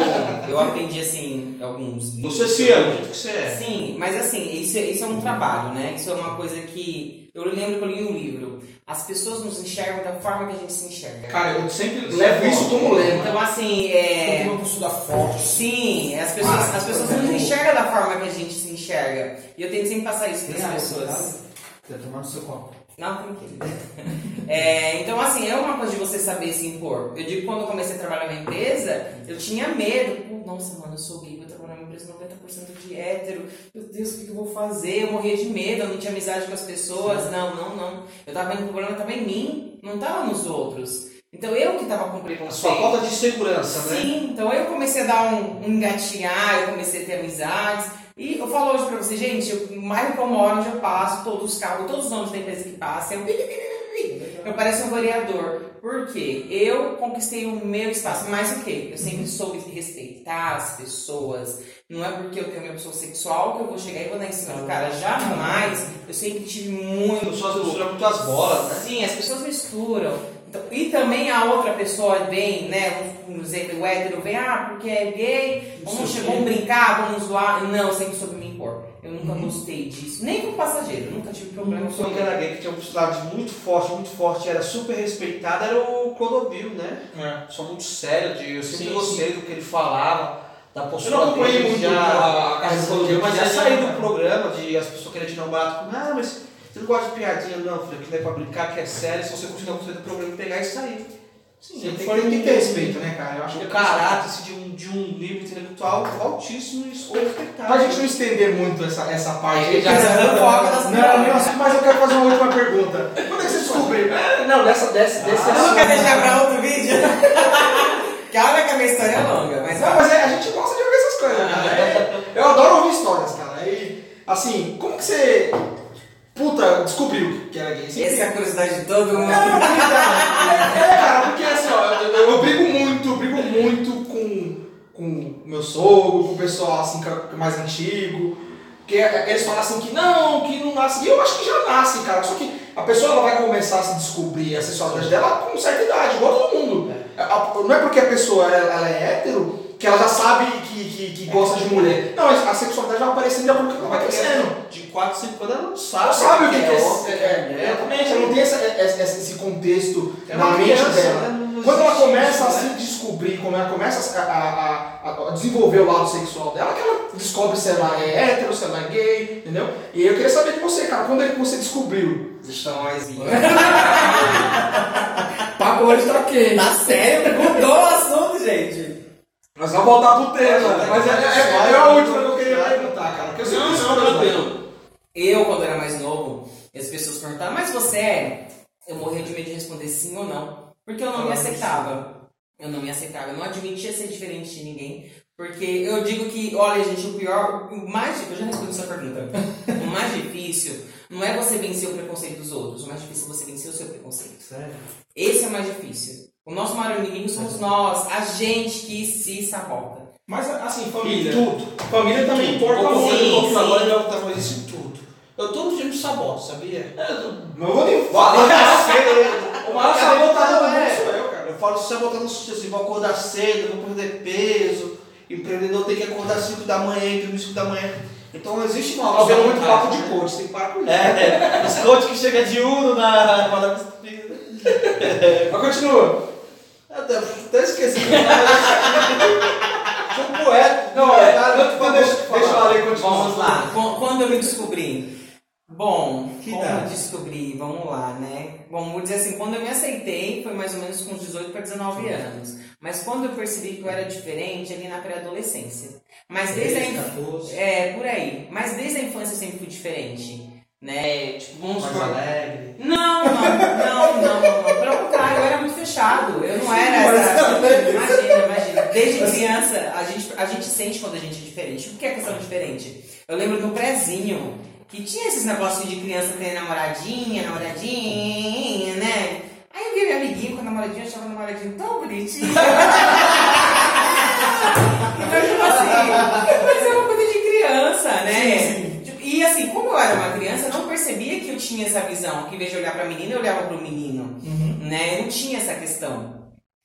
eu aprendi assim alguns. Você se ama, o que você é? Sim, mas assim, isso, é- isso é um trabalho, né? Isso é uma coisa que. Eu lembro que eu li um livro. As pessoas nos enxergam da forma que a gente se enxerga. Cara, eu sempre levo isso como lema. Então, assim, é. Uma postura forte. Sim, as pessoas, as pessoas não nos enxergam da forma que a gente se enxerga. E eu tento sempre passar isso para as pessoas. Tomar no seu copo. Não, tranquilo. É, então, assim, é uma coisa de você saber se impor. Eu digo que quando eu comecei a trabalhar na empresa, eu tinha medo. Nossa, mano, eu sou gay, vou trabalhar numa empresa 90% de hétero. Meu Deus, o que que eu vou fazer? Eu morria de medo, eu não tinha amizade com as pessoas. Não, não, não. Eu tava vendo que o problema estava em mim, não estava nos outros. Então, eu que estava com A preconceito. sua falta de segurança, né? Sim, então eu comecei a dar um, um engatinhar, eu comecei a ter amizades. E eu falo hoje pra você, gente, eu, bairro que eu moro, onde eu passo, todos os carros, todos os nomes da empresa que passa, eu, eu pareço um variador. Por quê? Eu conquistei o meu espaço. Mas o quê? Eu sempre soube respeitar as pessoas. Não é porque eu tenho minha pessoa sexual que eu vou chegar e vou dar em cima do cara. Jamais. Eu sempre tive muito. As pessoas misturam muito as bolas, né? Sim, as pessoas misturam. Então, e também a outra pessoa vem, né? Um exemplo, o hétero vem, ah, porque é gay, vamos, Isso, vamos brincar, vamos zoar. Não, sempre soube me impor. Eu nunca Uhum. gostei disso. Nem com passageiro, nunca tive problema com pessoa que era gay, que tinha um personalidade muito forte, muito forte, era super respeitado, era o Clodovil, né? É. Sou muito sério, de, eu sempre Sim, gostei do que ele falava, da Eu postura não acompanhei muito já, a, a carreira do Clodovil, mas já é saiu do programa de as pessoas querem tirar um barato com ah, mas você não gosta de piadinha, não, filho, aquilo é pra brincar, que é sério, se você continuar gostando do programa, pegar e sair. Sim, Sempre tem, tem, que ter respeito, né, cara? Eu acho que O caráter assim, de, um, de um nível intelectual altíssimo e respeitado. Pra gente não estender muito essa, essa parte. Ele já das Não, não, mas eu quero fazer uma última pergunta. Quando é que você descobriu? Ah, Não, dessa, desse Eu não quero deixar pra outro vídeo. Calma que a minha história é longa, mas Não, mas é, a gente gosta de ouvir essas coisas, cara. É, eu adoro ouvir histórias, cara. E, assim, como que você. Puta, descobriu que era gay? Você- essa é a curiosidade de todo mundo. É, cara, porque assim, ó, eu, eu, eu brigo muito, brigo muito com, com meu sogro, com o pessoal assim, que é mais antigo. Porque eles falam assim que não, que não nasce. E eu acho que já nasce, cara. Só que a pessoa ela vai começar a se descobrir a sexualidade dela com certa idade, igual todo mundo. Não é porque a pessoa ela, ela é hétero que ela já sabe que, que, que gosta de mulher. Não, a sexualidade vai aparecendo de acordo com que ela vai crescendo. De 4, 5 anos ela não sabe. não sabe o que, que é, é, o que é, é Exatamente, ela não tem essa, essa- esse contexto É na mente criança, dela. né? Não Quando ela começa a se né? descobrir, quando ela começa a, a- a- a desenvolver o lado sexual dela, que ela descobre se ela é hétero, se ela é gay, entendeu? E aí eu queria saber de você, cara, quando é que você descobriu? Estão mais. Papo hoje tá ok. Tá sério? Mudou o assunto, gente. Nós vamos voltar pro tema, Mas mas é, é- é a última que eu queria perguntar, cara. Porque eu sei que é Eu, quando era mais novo, as pessoas perguntavam, mas você é? Eu morria de medo de responder sim ou não. Porque eu não me aceitava. Eu não me aceitava. Eu não admitia ser diferente de ninguém. Porque eu digo que, olha, gente, o pior, o mais eu já respondi essa pergunta. o mais difícil não é você vencer o preconceito dos outros. O mais difícil é você vencer o seu preconceito. Sério? Esse é o mais difícil. O nosso maior inimigo somos nós, a gente que se sabota. Mas assim, família. tudo. Família também importa muito. Sim, sim. Agora ele vai botar mais isso em tudo. Eu todo dia me saboto, sabia? Não vou nem Fala falar. O maior sabotador é. sou eu, cara. Eu falo se sabotando no sucesso, assim, vou acordar cedo, vou perder peso. Empreendedor tem que acordar 5 da manhã e dormir 5 da manhã. Então não existe uma Tá vendo muito papo de né? coach, tem que parar com isso. É, os coaches que chegam de Uno na na Mas continua. Até, até esqueci. Sou um poeta. Não, é, é, cara, não, deixa- deixa eu falar aí, continua. Vamos lá. Qu- Quando eu me descobri? Bom, Que como idade? eu descobri, vamos lá, né? Bom, vou dizer assim, quando eu me aceitei, foi mais ou menos com 18 para 19 anos. Mas quando eu percebi que eu era diferente, ali na pré-adolescência. Mas desde a infância. 14, É, por aí. Mas desde a infância eu sempre fui diferente. Né? Tipo, vamos mais alegre. Não, não, não, não, não. Pelo contrário, eu era muito fechado. Eu não era essa. Imagina, imagina. Desde criança, a gente, a gente sente quando a gente é diferente. O que é questão diferente? Eu lembro no prézinho que tinha esses negócios de criança tem namoradinha, namoradinha, né? Aí eu vi minha amiguinha com a namoradinha, eu achava a namoradinha tão bonitinha. então, tipo assim, mas é uma coisa de criança, né? Tipo, E assim, como eu era uma criança, eu não percebia que eu tinha essa visão, que em vez de olhar pra menina, eu olhava pro menino, né? Eu não tinha essa questão.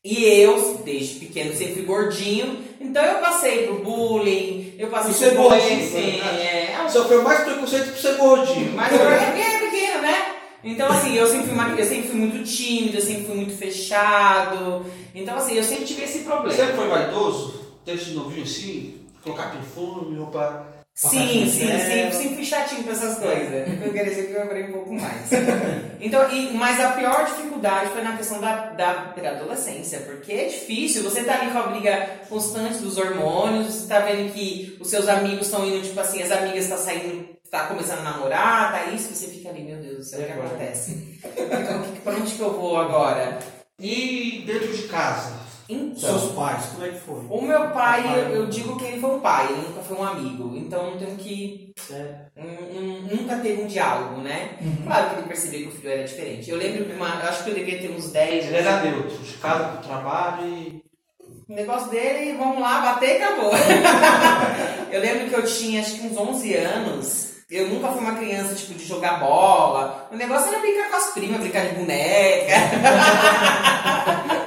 E eu, desde pequeno, sempre gordinho, então eu passei por bullying, eu passei Você é por gordinho, bullying, né? é, Sofreu mais preconceito por ser gordinho. mas eu era pequeno, pequeno, né? Então, assim, eu sempre, fui uma, eu sempre fui muito tímido, eu sempre fui muito fechado. Então, assim, eu sempre tive esse Você problema. sempre foi vaidoso? Desde novinho assim? Colocar perfume, roupa. Sim, sim, É. sempre, sempre fui chatinho pra essas coisas. Eu queria dizer que eu lembrei um pouco mais. Então, e, mas a pior dificuldade foi na questão da, da pré-adolescência, porque é difícil, você tá ali com a briga constante dos hormônios, você tá vendo que os seus amigos estão indo, tipo assim, as amigas estão saindo, tá começando a namorar, tá isso, você fica ali, meu Deus do céu, o que acontece? Então, pra onde que eu vou agora? E dentro de casa? Então, Seus pais, como é que foi? o meu pai, Papai. eu, eu digo que ele foi um pai, ele nunca foi um amigo. Então eu tenho que. um- um- nunca teve um diálogo, né? Claro que ele percebeu que o filho era diferente. Eu lembro que uma. Eu acho que eu devia ter uns 10 Ele era neutro, de casa pro trabalho e. O negócio dele, vamos lá, bater e acabou. eu lembro que eu tinha acho que uns 11 anos. Eu nunca fui uma criança, tipo, de jogar bola. O negócio era brincar com as primas, brincar de boneca.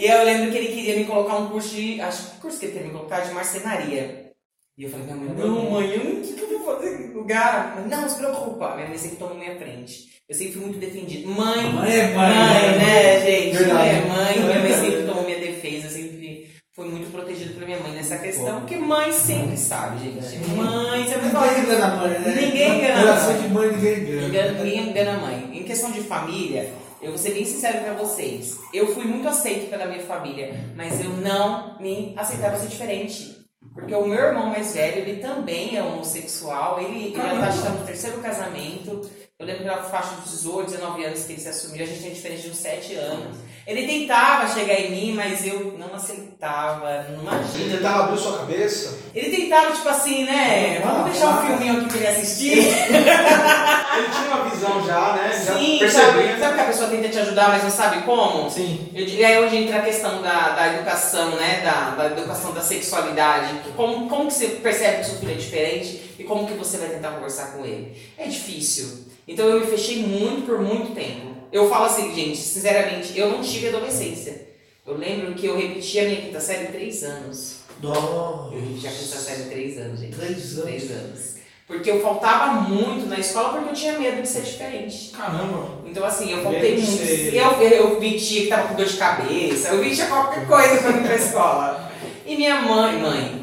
e eu lembro que ele queria me colocar um curso de. Acho que curso que ele queria me colocar de marcenaria. E eu falei, minha mãe, não, mãe, eu não- o que, que eu vou fazer nesse lugar? Mas, Não, se preocupa. Minha mãe sempre tomou minha frente. Eu sempre fui muito defendida. Mãe, Mãe é mãe, mãe, né? né, gente? Verdade. Mãe é mãe. Minha mãe sempre tomou minha defesa, sempre foi muito protegida por minha mãe nessa questão. Porque mãe sempre sabe, gente. Mãe, você Ninguém engana a mãe, né? Ninguém engana Relação mãe. de mãe, ninguém. Engana- Ninguém engana a mãe. Em questão de família, eu vou ser bem sincero pra vocês. Eu fui muito aceito pela minha família, mas eu não me aceitava ser diferente. Porque o meu irmão mais velho, ele também é homossexual, ele, ele já tá no terceiro casamento. Eu lembro pela faixa de 18, 19 anos que ele se assumiu, a gente tem diferença de uns 7 anos. Ele tentava chegar em mim, mas eu não aceitava, não Ele imagina. tentava abrir sua cabeça. Ele tentava, tipo assim, né? Vamos deixar um filminho aqui pra ele assistir. Ele tinha uma visão já, né? Já Sim, sabe, percebendo. sabe que a pessoa tenta te ajudar, mas não sabe como? Sim. Eu, e aí onde entra a questão da, da educação, né? Da, da educação da sexualidade. Que Como, como que você percebe que seu filho é diferente e como que você vai tentar conversar com ele? É difícil. Então eu me fechei muito por muito tempo. Eu falo assim, gente, sinceramente, eu não tive adolescência. Eu lembro que eu repeti a minha quinta série três anos. Nossa. Eu repeti a quinta série três anos, gente. Três anos. Três anos. Porque eu faltava muito na escola porque eu tinha medo de ser diferente. Caramba. Então, assim, eu faltei Medo muito. ser- Eu, eu vi tia que tava com dor de cabeça, eu vi tia qualquer coisa pra ir pra escola. E minha mãe, mãe,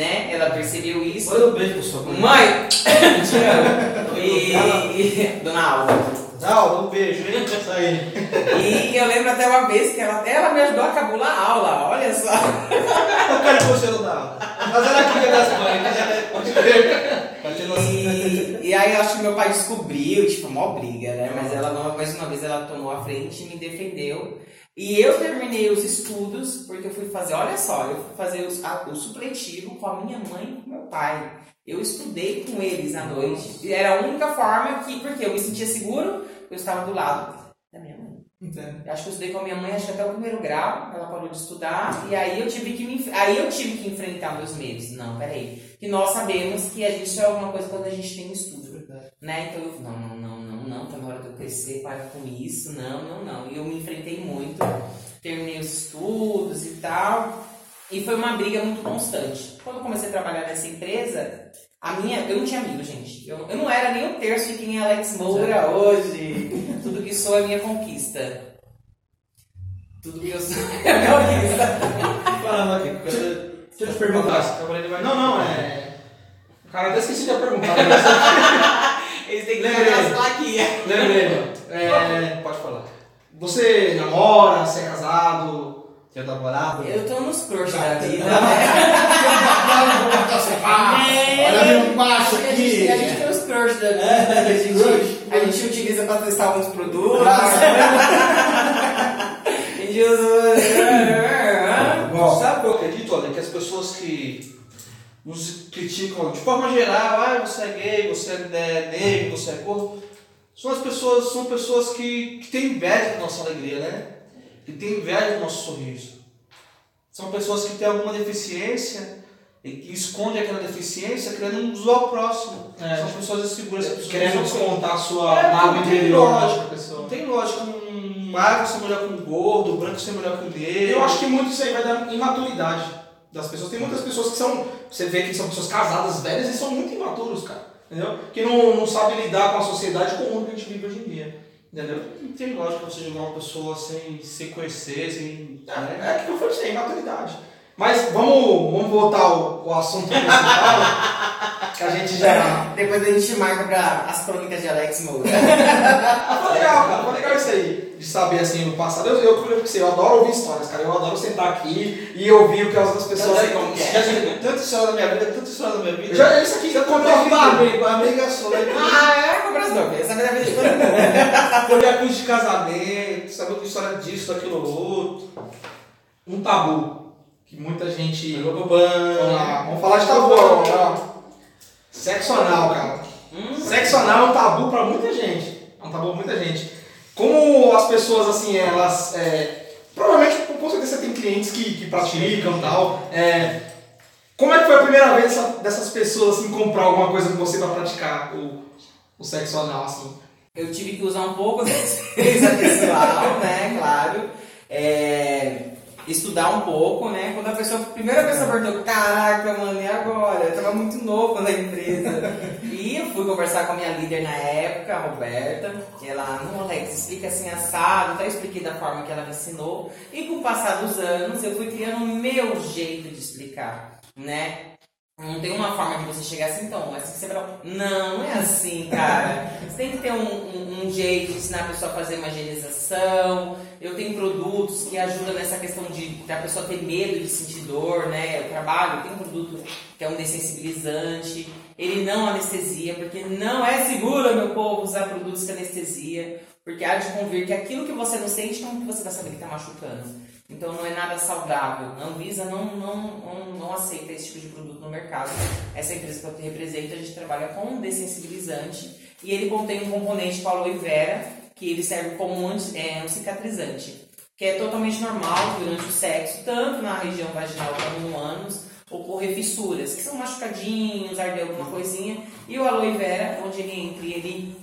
né? Ela percebeu isso. Manda um beijo pra sua mãe. Mãe. E, Dona Alva. Não, um beijo, hein? Isso aí. E eu lembro até uma vez que ela, ela me ajudou a cabular a aula, olha só. Eu quero que você não dá. Mas era aqui das mães, né? Pode nossa- E, e aí eu acho que meu pai descobriu, tipo, mó briga, né? Mas ela mais uma vez ela tomou a frente e me defendeu. E eu terminei os estudos, porque eu fui fazer, olha só, eu fui fazer os- a- o supletivo com a minha mãe e com meu pai. Eu estudei com eles à noite. E era a única forma que, porque eu me sentia seguro, eu estava do lado da minha mãe. Entendo. Eu acho que eu estudei com a minha mãe acho que até o primeiro grau, ela parou de estudar, e aí eu tive que me, aí eu tive que enfrentar meus medos. Não, peraí. Que nós sabemos que a gente só é alguma coisa quando a gente tem estudo. Né? Então eu não, não, crescer, para com isso, não, não, não. E eu me enfrentei muito, terminei os estudos e tal. E foi uma briga muito constante. Quando eu comecei a trabalhar nessa empresa, a minha. Eu não tinha amigo, gente. Eu, eu não era nem um terço de quem é Alex Moura hoje. Tudo que sou é minha conquista. Tudo que eu sou é minha conquista. Fala, aqui. Deixa deixa eu te perguntar. Não, não, é. Cara, até esqueci de perguntar. Eles têm que Lembrei. as plaquinhas. Lembrei. É, pode falar. Você namora, você é casado? Tinha namorado? Eu tô nos crush da vida, né? Ah, Olha meu macho A gente, a gente aqui. tem os crush da vida, É, né? a, gente, crush. a gente utiliza pra testar alguns produtos. Ah, a gente usa. Sabe o que eu acredito, olha? Que as pessoas que nos criticam de forma geral, ah, você é gay, você é negro, você é gordo, são as pessoas, são pessoas que, que têm inveja da nossa alegria, né? Que têm inveja do nosso sorriso. São pessoas que têm alguma deficiência e que escondem aquela deficiência querendo zoar o próximo. É. São pessoas inseguras, Querendo descontar a sua É, mágoa interior lógica. na Não pessoa. tem lógica um magro ser melhor que um gordo, um branco ser melhor que um negro. Eu acho que muito isso aí vai dar imaturidade das pessoas. Tem muitas pessoas que são. Você vê que são pessoas casadas, velhas e são muito imaturos, cara. Entendeu? Que não, não sabem lidar com a sociedade com o mundo que a gente vive hoje em dia. Entendeu? Não tem lógica você julgar uma pessoa sem se conhecer, sem. né? É, é aquilo que eu falei, isso aí, imaturidade. Mas vamos, vamos voltar ao, ao assunto principal, que a gente já. Depois a gente marca pra as crônicas de Alex Moura. Ah, foi legal, cara. Foi legal isso aí. De saber assim no passado. Eu, eu, eu, eu adoro ouvir histórias, cara. Eu adoro sentar aqui e ouvir o que as outras pessoas assim, como é. tanta história na minha vida, tanta história na minha vida. Já isso aqui já contou a Uma vida. amiga, uma amiga sua, né? ah, é, comprador. Essa é a vida de todo mundo. Colher curso de casamento, saber a história disso, daquilo outro. Um tabu. Que muita gente. Vamos lá, vamos falar de tabu agora. Sexo anal, cara. Sexo anal é um tabu pra muita gente. É um tabu pra muita gente. Como as pessoas, assim, elas. é, provavelmente, com certeza, você tem clientes que, que praticam e tal. É, como é que foi a primeira vez dessa- dessas pessoas, assim, comprar alguma coisa com você pra praticar o, o sexo anal, assim? Eu tive que usar um pouco da pessoal, né? Claro. É, estudar um pouco, né? Quando a pessoa, a primeira pessoa perguntou, caraca, mano, e agora? Eu tava muito novo na empresa. E eu fui conversar com a minha líder na época, a Roberta. E ela, não, Alex, explica assim assado, eu expliquei da forma que ela me ensinou. E com o passar dos anos, eu fui criando o meu jeito de explicar, né? Não tem uma forma de você chegar assim, então, é assim que você vai. Não, não é assim, cara. Você tem que ter um, um- um jeito de ensinar a pessoa a fazer uma higienização. Eu tenho produtos que ajudam nessa questão de da pessoa ter medo de sentir dor, né? Eu trabalho, tem um produto que é um dessensibilizante. Ele não anestesia, porque não é seguro, meu povo, usar produtos que anestesia. Porque há de convir que aquilo que você não sente, como que você vai saber que está machucando? Então não é nada saudável. A Anvisa não, não, não, não aceita esse tipo de produto no mercado. Essa empresa que eu represento, a gente trabalha com um dessensibilizante e ele contém um componente com aloe vera, que ele serve como um, é, um cicatrizante, que é totalmente normal durante o sexo, tanto na região vaginal como no ânus, ocorrer fissuras, que são machucadinhos, arder alguma coisinha, e o aloe vera, onde ele entra, ele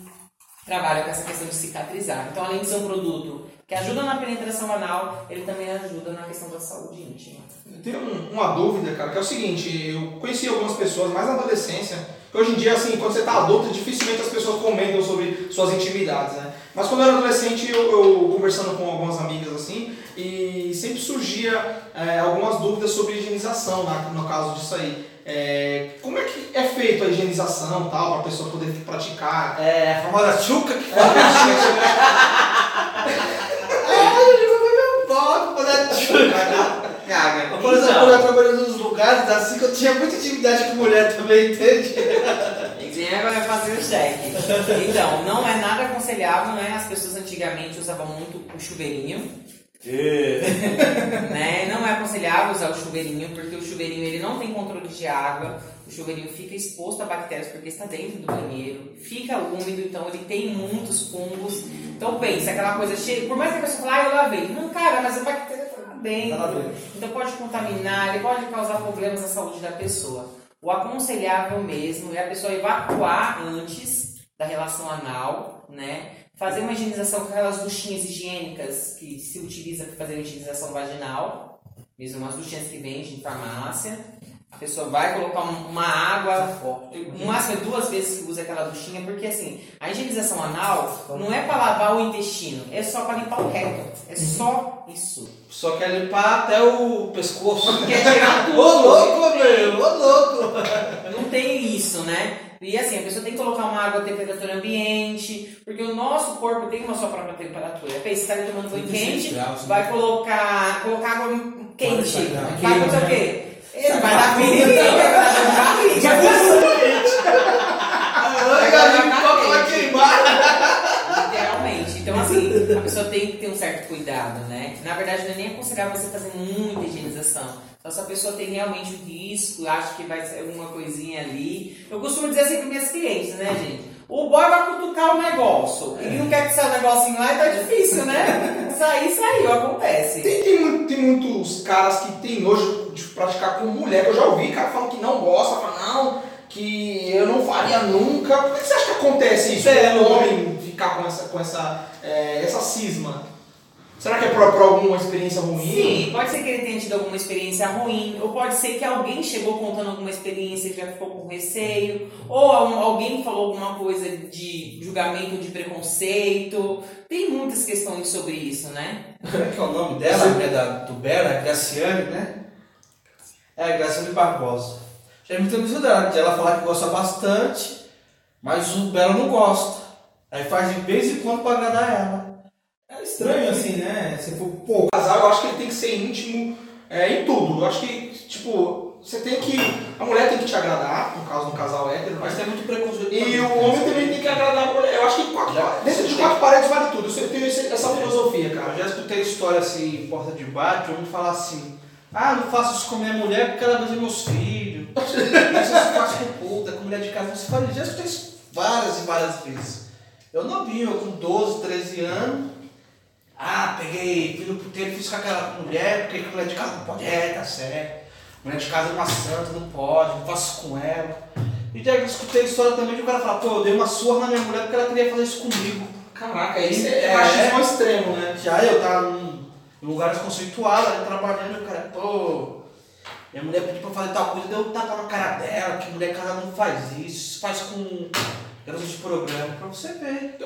trabalha com essa questão de cicatrizar. Então, além de ser um produto que ajuda na penetração anal, ele também ajuda na questão da saúde íntima. Eu tenho um- uma dúvida, cara, que é o seguinte, eu conheci algumas pessoas, mais na adolescência, que hoje em dia, assim, quando você tá adulto, dificilmente as pessoas comentam sobre suas intimidades, né? Mas quando eu era adolescente, eu, eu conversando com algumas amigas, assim, e sempre surgia é, algumas dúvidas sobre higienização, né, no caso disso aí. É, como é que é feito a higienização tal, para a pessoa poder praticar? É, a famosa chuca que fala. Caga. Por exemplo, quando eu trabalhei nos lugares assim que eu tinha muita intimidade com mulher também, entende? Ninguém vai fazer o cheque. Então, não é nada aconselhável, né? As pessoas antigamente usavam muito o chuveirinho. né? Não é aconselhável usar o chuveirinho, porque o chuveirinho ele não tem controle de água. O chuveirinho fica exposto a bactérias porque está dentro do banheiro. Fica úmido, então ele tem muitos fungos. Então pensa, aquela coisa cheia. Por mais que a pessoa fale, ah, eu lavei. Não, cara, mas a bactéria lá dentro. Então pode contaminar, ele pode causar problemas à saúde da pessoa. O aconselhável mesmo é a pessoa evacuar antes da relação anal, né? Fazer uma higienização com aquelas duchinhas higiênicas que se utiliza para fazer a higienização vaginal, mesmo umas duchinhas que vendem em farmácia. A pessoa vai colocar um- uma água, no máximo é duas vezes que usa aquela duchinha, porque assim, a higienização anal não é para lavar o intestino, é só para limpar o reto. É só isso. Só quer limpar até o pescoço. Quer tirar tudo. Ô louco, meu! Ô louco! Não tem isso, né? E assim, a pessoa tem que colocar uma água a temperatura ambiente, porque o nosso corpo tem uma sua própria temperatura. Pensa, você tá tomando banho 36 quente, graus, né? vai colocar, colocar água quente. 40 graus. Vai acontecer o quê? Ele vai dar perigo, vai dar perigo. Ai, galinha, coca vai queimar. Literalmente. Então, assim, a pessoa tem que ter um certo cuidado, né? Na verdade, não é nem aconselhar você fazer muita higienização. Então, se a pessoa tem realmente o risco, acha que vai ser alguma coisinha ali. Eu costumo dizer assim para minhas clientes, né, gente? O boy vai cutucar o negócio. Ele não quer que saia o negocinho lá e tá difícil, né? Sair, saiu, acontece. Tem, tem, tem muitos caras que tem nojo de praticar com mulher, que eu já ouvi cara falando que não gosta, fala, não, que eu não faria nunca. Por que você acha que acontece isso? É, o homem ficar com essa, com essa, é, essa cisma? Será que é por, por alguma experiência ruim? Sim, pode ser que ele tenha tido alguma experiência ruim, ou pode ser que alguém chegou contando alguma experiência e já ficou com receio, ou al- alguém falou alguma coisa de julgamento, de preconceito. Tem muitas questões sobre isso, né? Como é que é o nome dela? É da Tubera, Graciane, né? É, Graciane Barbosa. Já é muito dela, de ela falar que gosta bastante, mas o Bela não gosta. Aí faz de vez em quando pra agradar ela. É estranho assim, né? Você for, pô, O casal, eu acho que ele tem que ser íntimo é, em tudo. Eu acho que, tipo, você tem que. A mulher tem que te agradar, no caso do casal hétero, Mas mas tem muito preconceito. E o homem também tem que agradar a mulher. Eu acho que quatro, dentro de quatro paredes vale tudo. Eu tenho essa filosofia, cara. Eu já escutei história assim, porta de bar, de homem falar assim: Ah, não faço isso com minha mulher porque ela beija meus filhos. Isso eu faço com puta, com mulher de casa. Você fala, já escutei isso várias e várias vezes. Eu não vi, eu com 12, 13 anos. Ah, peguei, fui no puteiro, fiz com aquela mulher, porque mulher de casa não pode. É, tá certo. Mulher de casa é uma santa, não pode, não faço com ela. E já escutei história também de o cara falar, pô, eu dei uma surra na minha mulher porque ela queria fazer isso comigo. Caraca, isso é, É. machismo ao extremo, né? Já eu tava num, num lugar desconceituado, ali trabalhando, e o cara, pô, minha mulher pediu pra fazer tal coisa, deu um tapa na cara dela, que mulher cara não faz isso, isso faz com garotas de programa, pra você ver.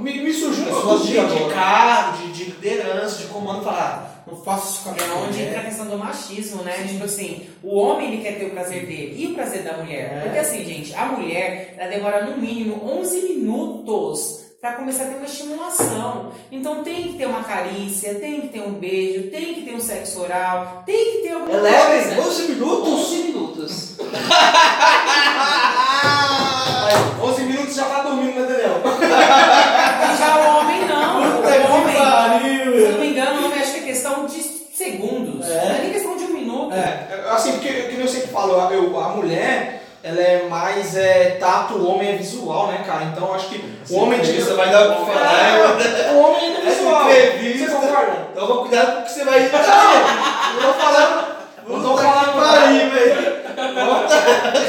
Me, me surgiu uma Pessoas de, de cargo, de, de liderança, de comando, falar, não faço isso com a minha É onde entra a questão do machismo, né? Tipo assim, o homem ele quer ter o prazer dele e o prazer da mulher. É. Porque assim, gente, a mulher ela demora no mínimo 11 minutos pra começar a ter uma estimulação. Então tem que ter uma carícia, tem que ter um beijo, tem que ter um sexo oral, tem que ter alguma Eleve, coisa. 12 minutos? 11 minutos. Aí, 11 minutos já tá dormindo, né, Daniel? Já o homem não. O homem, se eu não me engano, o homem acho que é questão de segundos. É. Não é nem questão de um minuto. É, assim, porque, que eu sempre falo, eu, a mulher, ela é mais é, tato, o homem é visual, né, cara? Então, eu acho que o homem de... Você vai dar o que falar, É, o homem é visual. entrevista. Você concorda? Então vamos cuidado com o que você vai... Não tô falando... Não tô falando Pariu, velho.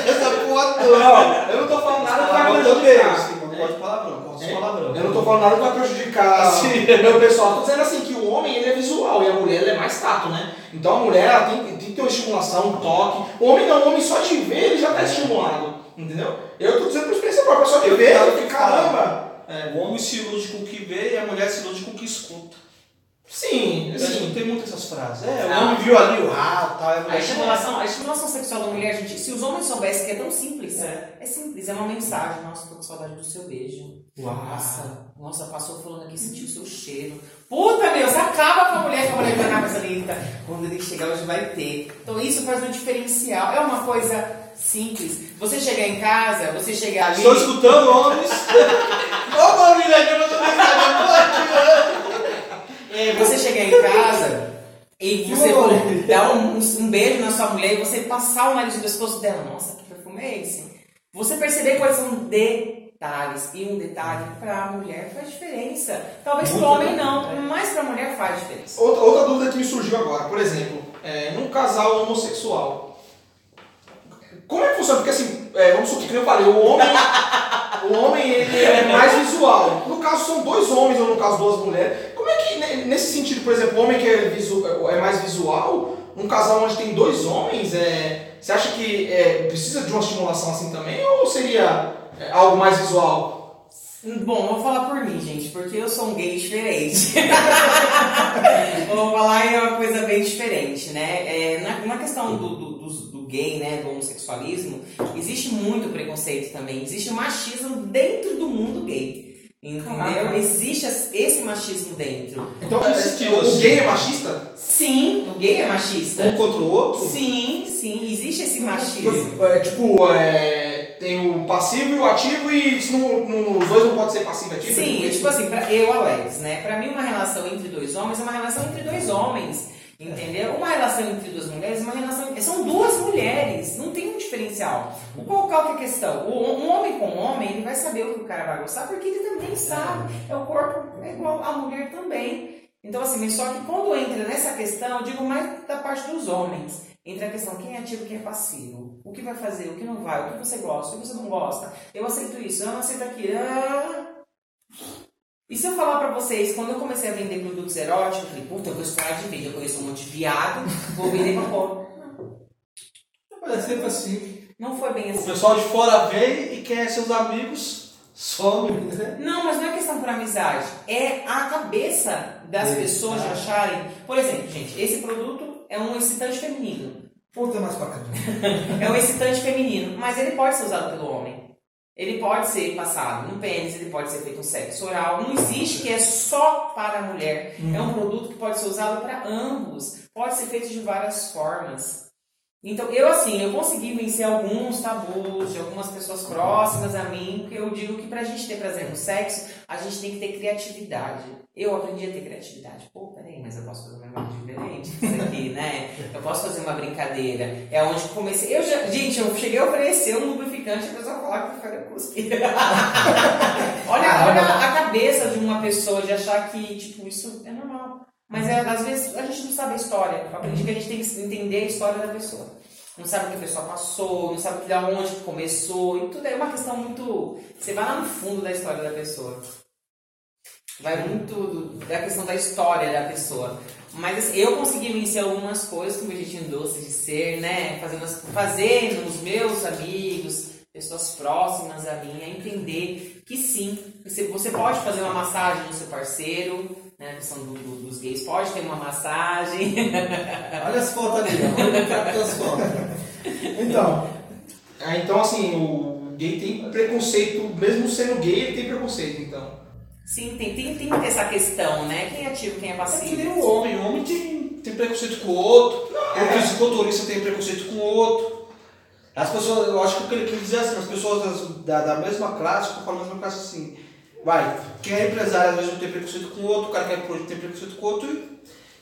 Essa porra toda. Não, eu não tô falando nada que vai prejudicar. sim, não pode palavrão, corta os palavrão. Eu não tô falando nada que vai prejudicar Assim. o meu pessoal. Tô dizendo assim que o homem ele é visual e a mulher ela é mais tato, né? Então a mulher ela tem, tem que ter uma estimulação, um toque. O homem não, o homem só de ver ele já tá estimulado. Entendeu? Eu tô dizendo por experiência própria, só Eu ver, eu fico, caramba. É, o homem se ilude com o que vê e a mulher se ilude com o que escuta. Sim, Eu assim. tem muitas essas frases. É, o Não. homem viu ali o rato, tal, e a A estimulação, a estimulação sexual da mulher, gente, se os homens soubessem que é tão simples, É. é, simples, é uma mensagem, nossa, tô com saudade do seu beijo. Uau. Nossa, nossa, passou falando aqui, sentiu o seu cheiro. Puta, meu, você acaba com a mulher, com a mulher na cabeça linda. Quando ele chegar, hoje vai ter. Então isso faz um diferencial. É uma coisa simples. Você chegar em casa, você chegar ali. Estou escutando homens. Ô, família, que eu não tô pensando. É, você chegar em casa e você Uou. dar um, um beijo na sua mulher e você passar o nariz no pescoço dela, nossa, que perfume é esse? Você perceber quais são detalhes. E um detalhe para a mulher faz diferença. Talvez para o homem não, mas para a mulher faz diferença. Outra, outra dúvida que me surgiu agora, por exemplo, é, num casal homossexual. Como é que funciona? Porque assim, é, vamos supor que eu falei, o homem, o homem ele é mais visual. No caso são dois homens ou no caso duas mulheres. Como é que ne- nesse sentido, por exemplo, o homem que é, visu, é mais visual, num casal onde tem dois homens, é, você acha que é, precisa de uma estimulação assim também ou seria é, algo mais visual? Bom, vou falar por mim, gente, porque eu sou um gay diferente. vou falar é uma coisa bem diferente, né? É, na, na questão do, do- do do gay, né, do homossexualismo, existe muito preconceito também. Existe machismo dentro do mundo gay. Entendeu? Caraca. Existe esse machismo dentro. Então, É, é, o gay é machista? Sim, o gay é machista. Um contra o outro? Sim, sim, existe esse machismo. É, tipo, é, tem o passivo e o ativo e isso não, não- os dois não podem ser passivo e ativo? Sim, Não é tipo assim, pra eu, Alex, né? Pra mim, uma relação entre dois homens é uma relação entre dois homens. Entendeu? Uma relação entre duas mulheres é uma relação. São duas mulheres, não tem um diferencial. Qual, qual que é a questão? O, um homem com homem, ele vai saber o que o cara vai gostar, porque ele também sabe. É o corpo é igual a mulher também. Então, assim, só que quando entra nessa questão, eu digo mais da parte dos homens. Entra a questão quem é ativo quem é passivo. O que vai fazer, o que não vai, o que você gosta, o que você não gosta. Eu aceito isso, eu não aceito aquilo. Ah, e se eu falar pra vocês, quando eu comecei a vender produtos eróticos, eu falei, puta, eu vou estourar de venda, eu conheço um monte de viado, vou vender pra pobre. Mas é sempre assim. Não foi bem O assim. pessoal de fora vem e quer seus amigos, some, né? Não, mas não é questão por amizade. É a cabeça das É, pessoas tá. acharem. Por exemplo, gente, esse produto é um excitante feminino. Puta mais pra. É um excitante feminino, mas ele pode ser usado pelo homem. Ele pode ser passado no pênis, ele pode ser feito um sexo oral. Não existe que é só para a mulher. É um produto que pode ser usado para ambos. Pode ser feito de várias formas. Então, eu assim, eu consegui vencer alguns tabus de algumas pessoas próximas a mim, porque eu digo que pra gente ter prazer no sexo, a gente tem que ter criatividade. Eu aprendi a ter criatividade. Pô, peraí, mas eu posso fazer um negócio diferente disso aqui, né? Eu posso fazer uma brincadeira. É onde eu comecei. Eu já, gente, eu cheguei a oferecer um lubrificante e a pessoa falar que foi cuspir. olha, olha a cabeça de uma pessoa de achar que, tipo, isso é normal. Mas é, às vezes a gente não sabe a história. Aprendi que a gente tem que entender a história da pessoa. Não sabe o que a pessoa passou, não sabe de onde começou. E tudo é uma questão muito. Você vai lá no fundo da história da pessoa. Vai muito da questão da história da pessoa. Mas assim, eu consegui vencer algumas coisas com o jeitinho doce de ser, né? Fazendo, fazendo os meus amigos, pessoas próximas a mim, a entender que sim, você, você pode fazer uma massagem no seu parceiro, né? A questão do- do- dos gays pode ter uma massagem. Olha as fotos ali, olha das fotos. Então, é, então assim, o gay tem preconceito, mesmo sendo gay, ele tem preconceito, então. Sim, tem, tem, tem que ter essa questão, né? Quem é ativo, quem é É passivo. que nem o homem. O homem tem, tem preconceito com o outro. O fisiculturista tem preconceito com o outro. As pessoas, eu acho que o que ele quis dizer assim, as pessoas das- da, da mesma classe, falo da mesma classe assim, vai, quem é empresário às vezes não tem preconceito com o outro, o cara que é projeto tem preconceito com o outro,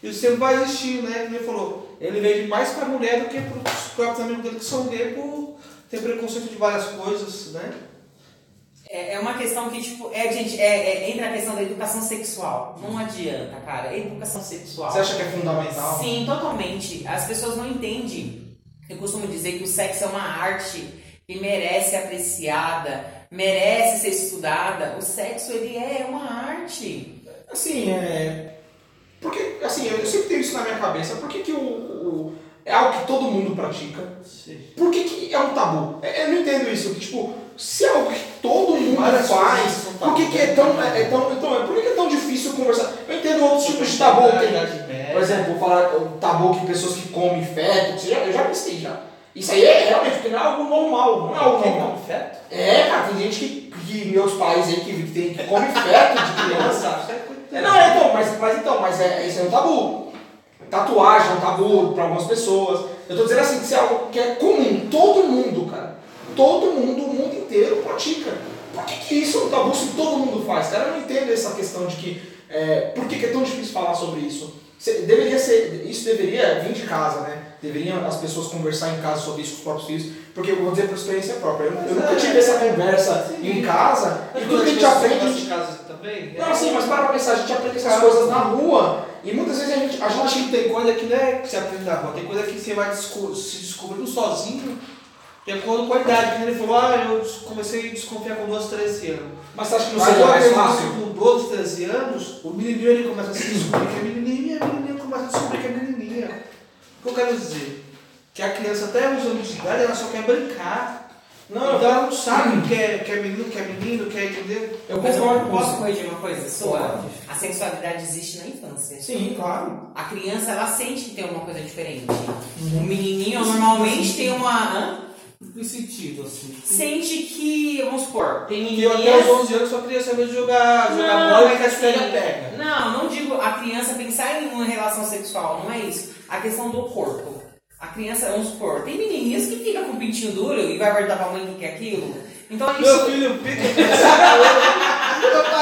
e isso sempre vai existir, né? Ele falou, ele vende mais pra mulher do que pros próprios amigos dele que são gay por ter preconceito de várias coisas, né? É, é uma questão que, tipo, é, gente, é, é, entra a questão da educação sexual. Não adianta, cara. É educação sexual. Você acha que é fundamental? Sim, totalmente. As pessoas não entendem. Eu costumo dizer que o sexo é uma arte que merece ser apreciada, merece ser estudada. O sexo, ele é uma arte. Assim, é. Porque, assim, eu sempre tenho isso na minha cabeça. Por que, que o, o- é algo que todo mundo pratica? Por que, que é um tabu? É, Eu não entendo isso. que, Tipo, se é algo que todo mundo Várias coisas faz, por que, que é né? tão. É, é tão então, por que, que é tão difícil conversar? Eu entendo outros tipos de tabu. Tem, por exemplo, vou falar o tabu que pessoas que comem feto, já- eu já pensei já. Isso aí é realmente, porque não é algo normal, não é algo normal. feto? É, cara, tem gente que, que meus pais aí que, que, tem, que come feto de criança. É, Não, é, então, mas, mas então, mas é, isso é um tabu. Tatuagem é um tabu para algumas pessoas. Eu tô dizendo assim, que isso é algo que é comum, todo mundo, cara. Todo mundo, o mundo inteiro pratica. Por que, que isso é um tabu se todo mundo faz? Cara, eu não entendo essa questão de que. É, por que, que é tão difícil falar sobre isso? Deveria ser, isso deveria vir de casa, né? Deveriam as pessoas conversar em casa sobre isso com os próprios filhos, porque eu vou dizer por experiência própria. Eu, eu nunca tive essa conversa em casa, e tudo que a gente aprende. de casa também? Não, sim, mas para pra pensar, a gente aprende essas coisas na rua e muitas vezes a gente. A acho gente que tem coisa que não é que você aprende na rua, tem coisa que você vai desco- se descobrindo sozinho, de acordo com a idade. Ele falou, ah, eu comecei a desconfiar com 12, 13 anos. mas você acha que não seria mais fácil? com 12, 13 anos, o menininho ele começa a se descobrir que é menininha, e a menininha começa a descobrir que é menininha. O que eu quero dizer? Que a criança até os anos de idade, ela só quer brincar. Não, então ela não sabe o que é, que é menino, o que é menino, que é entender. Eu concordo com posso corrigir uma coisa sua? A sexualidade existe na infância. Sim, claro. A criança, ela sente que tem alguma coisa diferente. O menininho normalmente tem uma... hã? Em sentido, assim. Sente que, vamos supor, tem Que eu até os 11 anos só queria saber jogar, jogar Não, bola e que as assim, pega-pega. Não, não digo a criança pensar em uma relação sexual, não é isso. A questão do corpo. A criança, vamos supor, tem menininhas que ficam com o pintinho duro e vai perguntar pra mãe o que é aquilo. Então Meu isso. filho fica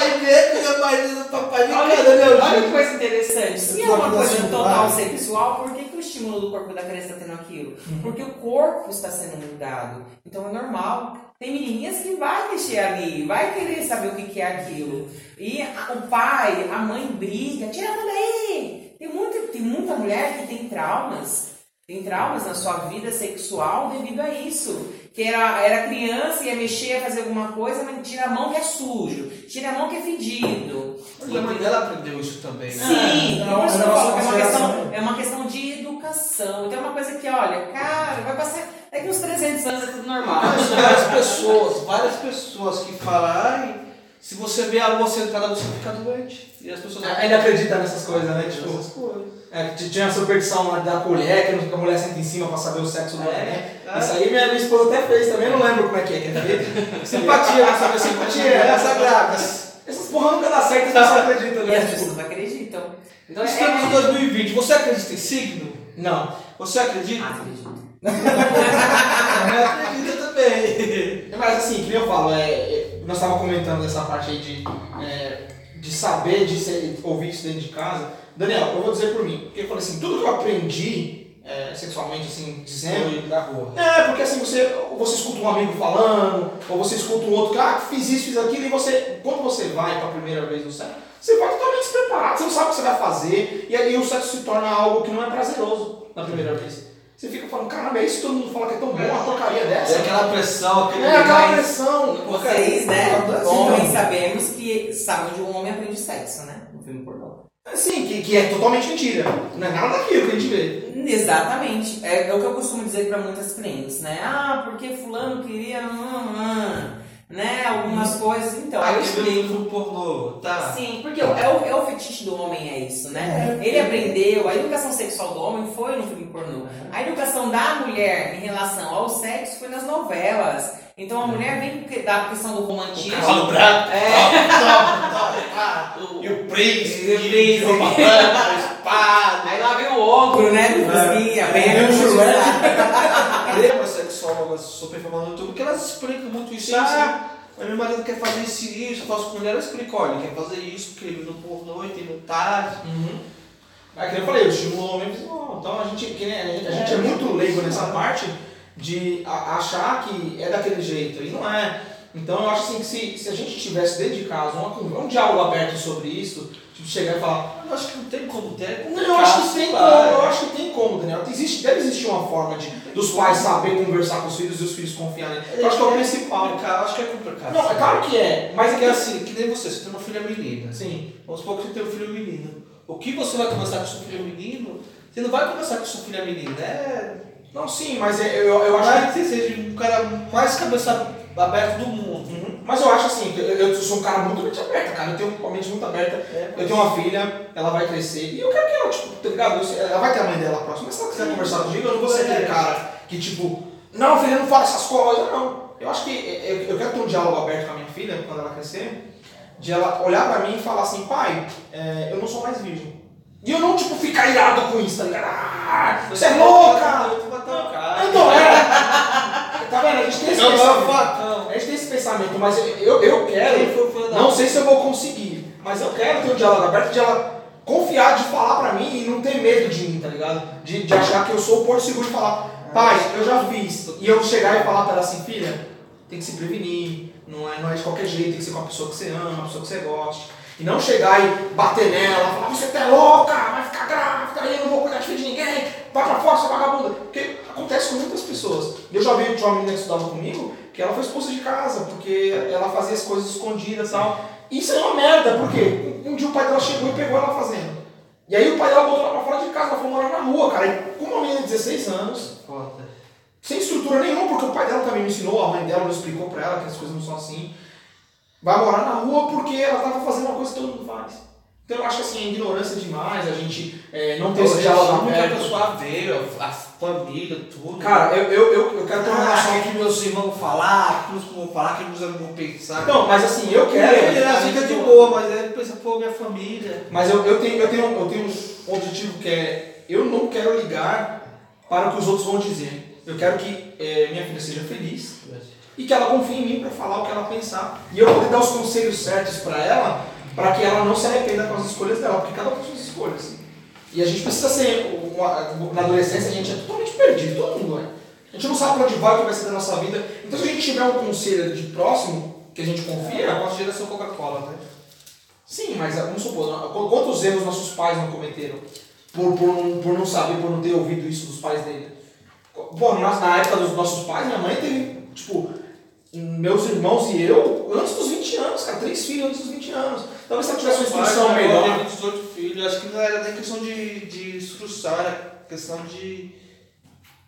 papai vê, meu pai vê, o papai vê, Olha, meu que coisa interessante. Se é uma coisa total sexual, por que, que o estímulo do corpo da criança está tendo aquilo? Porque o corpo está sendo mudado. Então é normal. Tem menininhas que vai mexer ali, vai querer saber o que, que é aquilo. E o pai, a mãe briga, tira daí! Tem muita, tem muita mulher que tem traumas. Tem traumas na sua vida sexual devido a isso. Que era, era criança, ia mexer, ia fazer alguma coisa, mas tira a mão que é sujo, tira a mão que é fedido. Mas a mãe dela aprendeu isso também, né? Sim, É, é uma é questão, é uma questão de educação. Então é uma coisa que, olha, cara, vai passar. Daqui uns 300 anos é tudo normal. Mas várias pessoas, várias pessoas que falam, ai, se você vê a lua sentada, você fica doente. E as pessoas Ainda acredita nessas coisas, né? Tipo, Tipo, essas coisas. é, que tinha a superstição lá da colher, que a mulher senta em cima pra saber o sexo do É, é. Isso aí minha, minha esposa até fez também, eu não lembro como é que é. Que é Simpatia, pra saber simpatia, é sagradas. Essas porra nunca dá certo, as pessoas acreditam, E as né? pessoas acreditam. Então estamos em é. 2020, você acredita em signo? Não. Você acredita? Ah, acredito. Eu acredito também. Mas assim, que eu falo, é, é, nós estávamos comentando dessa parte aí de, é, de saber, de ser, ouvir isso dentro de casa. Daniel, eu vou dizer por mim, porque eu falei assim, tudo que eu aprendi é, sexualmente, assim, dizendo. Da rua. É, porque assim, você, você escuta um amigo falando, ou você escuta um outro que, ah, fiz isso, fiz aquilo, e você, quando você vai para a primeira vez no sexo, você vai totalmente despreparado, você não sabe o que você vai fazer, e aí o sexo se torna algo que não é prazeroso na primeira vez. Você fica falando, caramba, é isso que todo mundo fala que é tão bom, uma porcaria É dessa. aquela pressão, aquele É aquela mais- pressão. Vocês, né? Então, Homens sabemos que sabem onde um homem aprende sexo, né? No filme pornô. Sim, que, que é totalmente mentira. Não é nada daquilo que a gente vê. Exatamente. É, é o que eu costumo dizer para muitas clientes, né? Ah, porque fulano queria. hum, hum, né? Algumas coisas. Então, Ah, eu explico. livro pornô, tá? Sim, porque é o, é o fetiche do homem, é isso, né? Ele aprendeu, a educação sexual do homem foi no filme pornô. A educação da mulher em relação ao sexo foi nas novelas. Então a mulher vem da questão do romantismo. Cavalo branco, É. top, top, ah, e o príncipe, E o príncipe. espada. Aí lá vem o ogro, né? Do Fusquinha, bem Vem o Shrek. Umas sexólogas super famosas no YouTube que elas explicam muito isso. Sim, ah, mas meu marido quer fazer isso e isso, eu faço com mulher, ela explica, olha, quer fazer isso, porque ele no pornô e tem no tarde. Mas que nem eu falei, o estímulo ao homem visual. Então a gente, que nem- a gente, a gente é muito leigo nessa parte de achar que é daquele jeito. E não é. Então eu acho assim que se, se a gente tivesse dentro de casa uma conversa, um diálogo aberto sobre isso, tipo, chegar e falar, Eu acho que não tem como ter. Não, eu acho que tem como, eu acho que tem como, Daniel. Existe, deve existir uma forma de, dos pais saber conversar com os filhos e os filhos confiarem. Eu acho que é o principal. complicado, acho que é complicado. Não, é claro que é, mas é é que assim. que nem você, você tem uma filha menina. Sim. Vamos supor que você tem um filho menino. O que você vai conversar com seu filho menino, você não vai conversar com sua filha menina. É. Não, sim, mas é- eu, eu acho que você seja um cara mais cabeça aberta do mundo. Mas eu acho assim, eu, eu sou um cara muito mente aberta, cara. Eu tenho uma mente muito aberta. Eu tenho uma filha, ela vai crescer. E eu quero que ela, tipo, tá ligado? Eu ela vai ter a mãe dela próxima. Mas se ela quiser conversar comigo, eu não vou ser aquele cara que, tipo, não, filha, não fala essas coisas. Não. Eu acho que eu, eu quero ter um diálogo aberto com a minha filha, quando ela crescer, de ela olhar pra mim e falar assim, pai, é, eu não sou mais virgem. E eu não, tipo, ficar irado com isso, tá ligado? Ah, você é louca! Eu vou matar o cara. Então, é. Tá vendo? A gente tem esse Não, não, pensamento. A mas eu, eu quero. Não sei se eu vou conseguir, mas eu quero ter um diálogo aberto de ela confiar, de falar pra mim e não ter medo de mim, tá ligado? De, de achar que eu sou o porto seguro e falar, pai, eu já fiz. E eu chegar e falar pra ela assim, filha, tem que se prevenir, não é, não é de qualquer jeito, tem que ser com uma pessoa que você ama, uma pessoa que você goste. E não chegar e bater nela, falar, você tá louca, vai ficar grávida, aí eu não vou cuidar de filho de ninguém, vai pra fora, sua vagabunda. Porque acontece com muitas pessoas. Eu já vi de uma menina que estudava comigo, que ela foi expulsa de casa, porque ela fazia as coisas escondidas e tal. Isso é uma merda, porque um dia o pai dela chegou e pegou ela fazendo. E aí o pai dela botou ela pra fora de casa, ela foi morar na rua, cara. E uma menina de 16 anos, Foda. sem estrutura nenhuma, porque o pai dela também me ensinou, a mãe dela me explicou pra ela que as coisas não são assim. Vai morar na rua porque ela tava fazendo uma coisa que todo mundo faz. Então eu acho que assim, é ignorância demais, a gente é, não ter esse diálogo que a aberto. pessoa veio, a família, tudo. Cara, eu, eu, eu, eu quero ter uma ah, relação. que meus irmãos vão falar, que meus irmãos vão falar, que meus amigos vão pensar. Não, mas assim, eu quero. Ele é que é de boa, mas ele pensa, pô, minha família. Mas eu, eu, tenho, eu, tenho, eu tenho um objetivo que é: eu não quero ligar para o que os outros vão dizer. Eu quero que eh, minha filha seja feliz e que ela confie em mim para falar o que ela pensar. E eu poder dar os conselhos certos para ela, para que ela não se arrependa com as escolhas dela, porque cada um tem suas escolhas. E a gente precisa ser, uma- na adolescência, a gente é totalmente perdido, todo mundo é. A gente não sabe para onde vai, o que vai ser da nossa vida. Então, se a gente tiver um conselho de próximo, que a gente confia, a nossa geração Coca-Cola, né? Sim, mas vamos supor, qu- quantos erros nossos pais não cometeram por, por, não, por não saber, por não ter ouvido isso dos pais dele? Pô, na, na época dos nossos pais, minha mãe teve, tipo, meus irmãos e eu, antes dos 20 anos, cara, três filhos antes dos 20 anos. Talvez se ela tivesse uma instrução melhor. Teve 18 filhos, acho que não era nem questão de, de instrução, era questão de.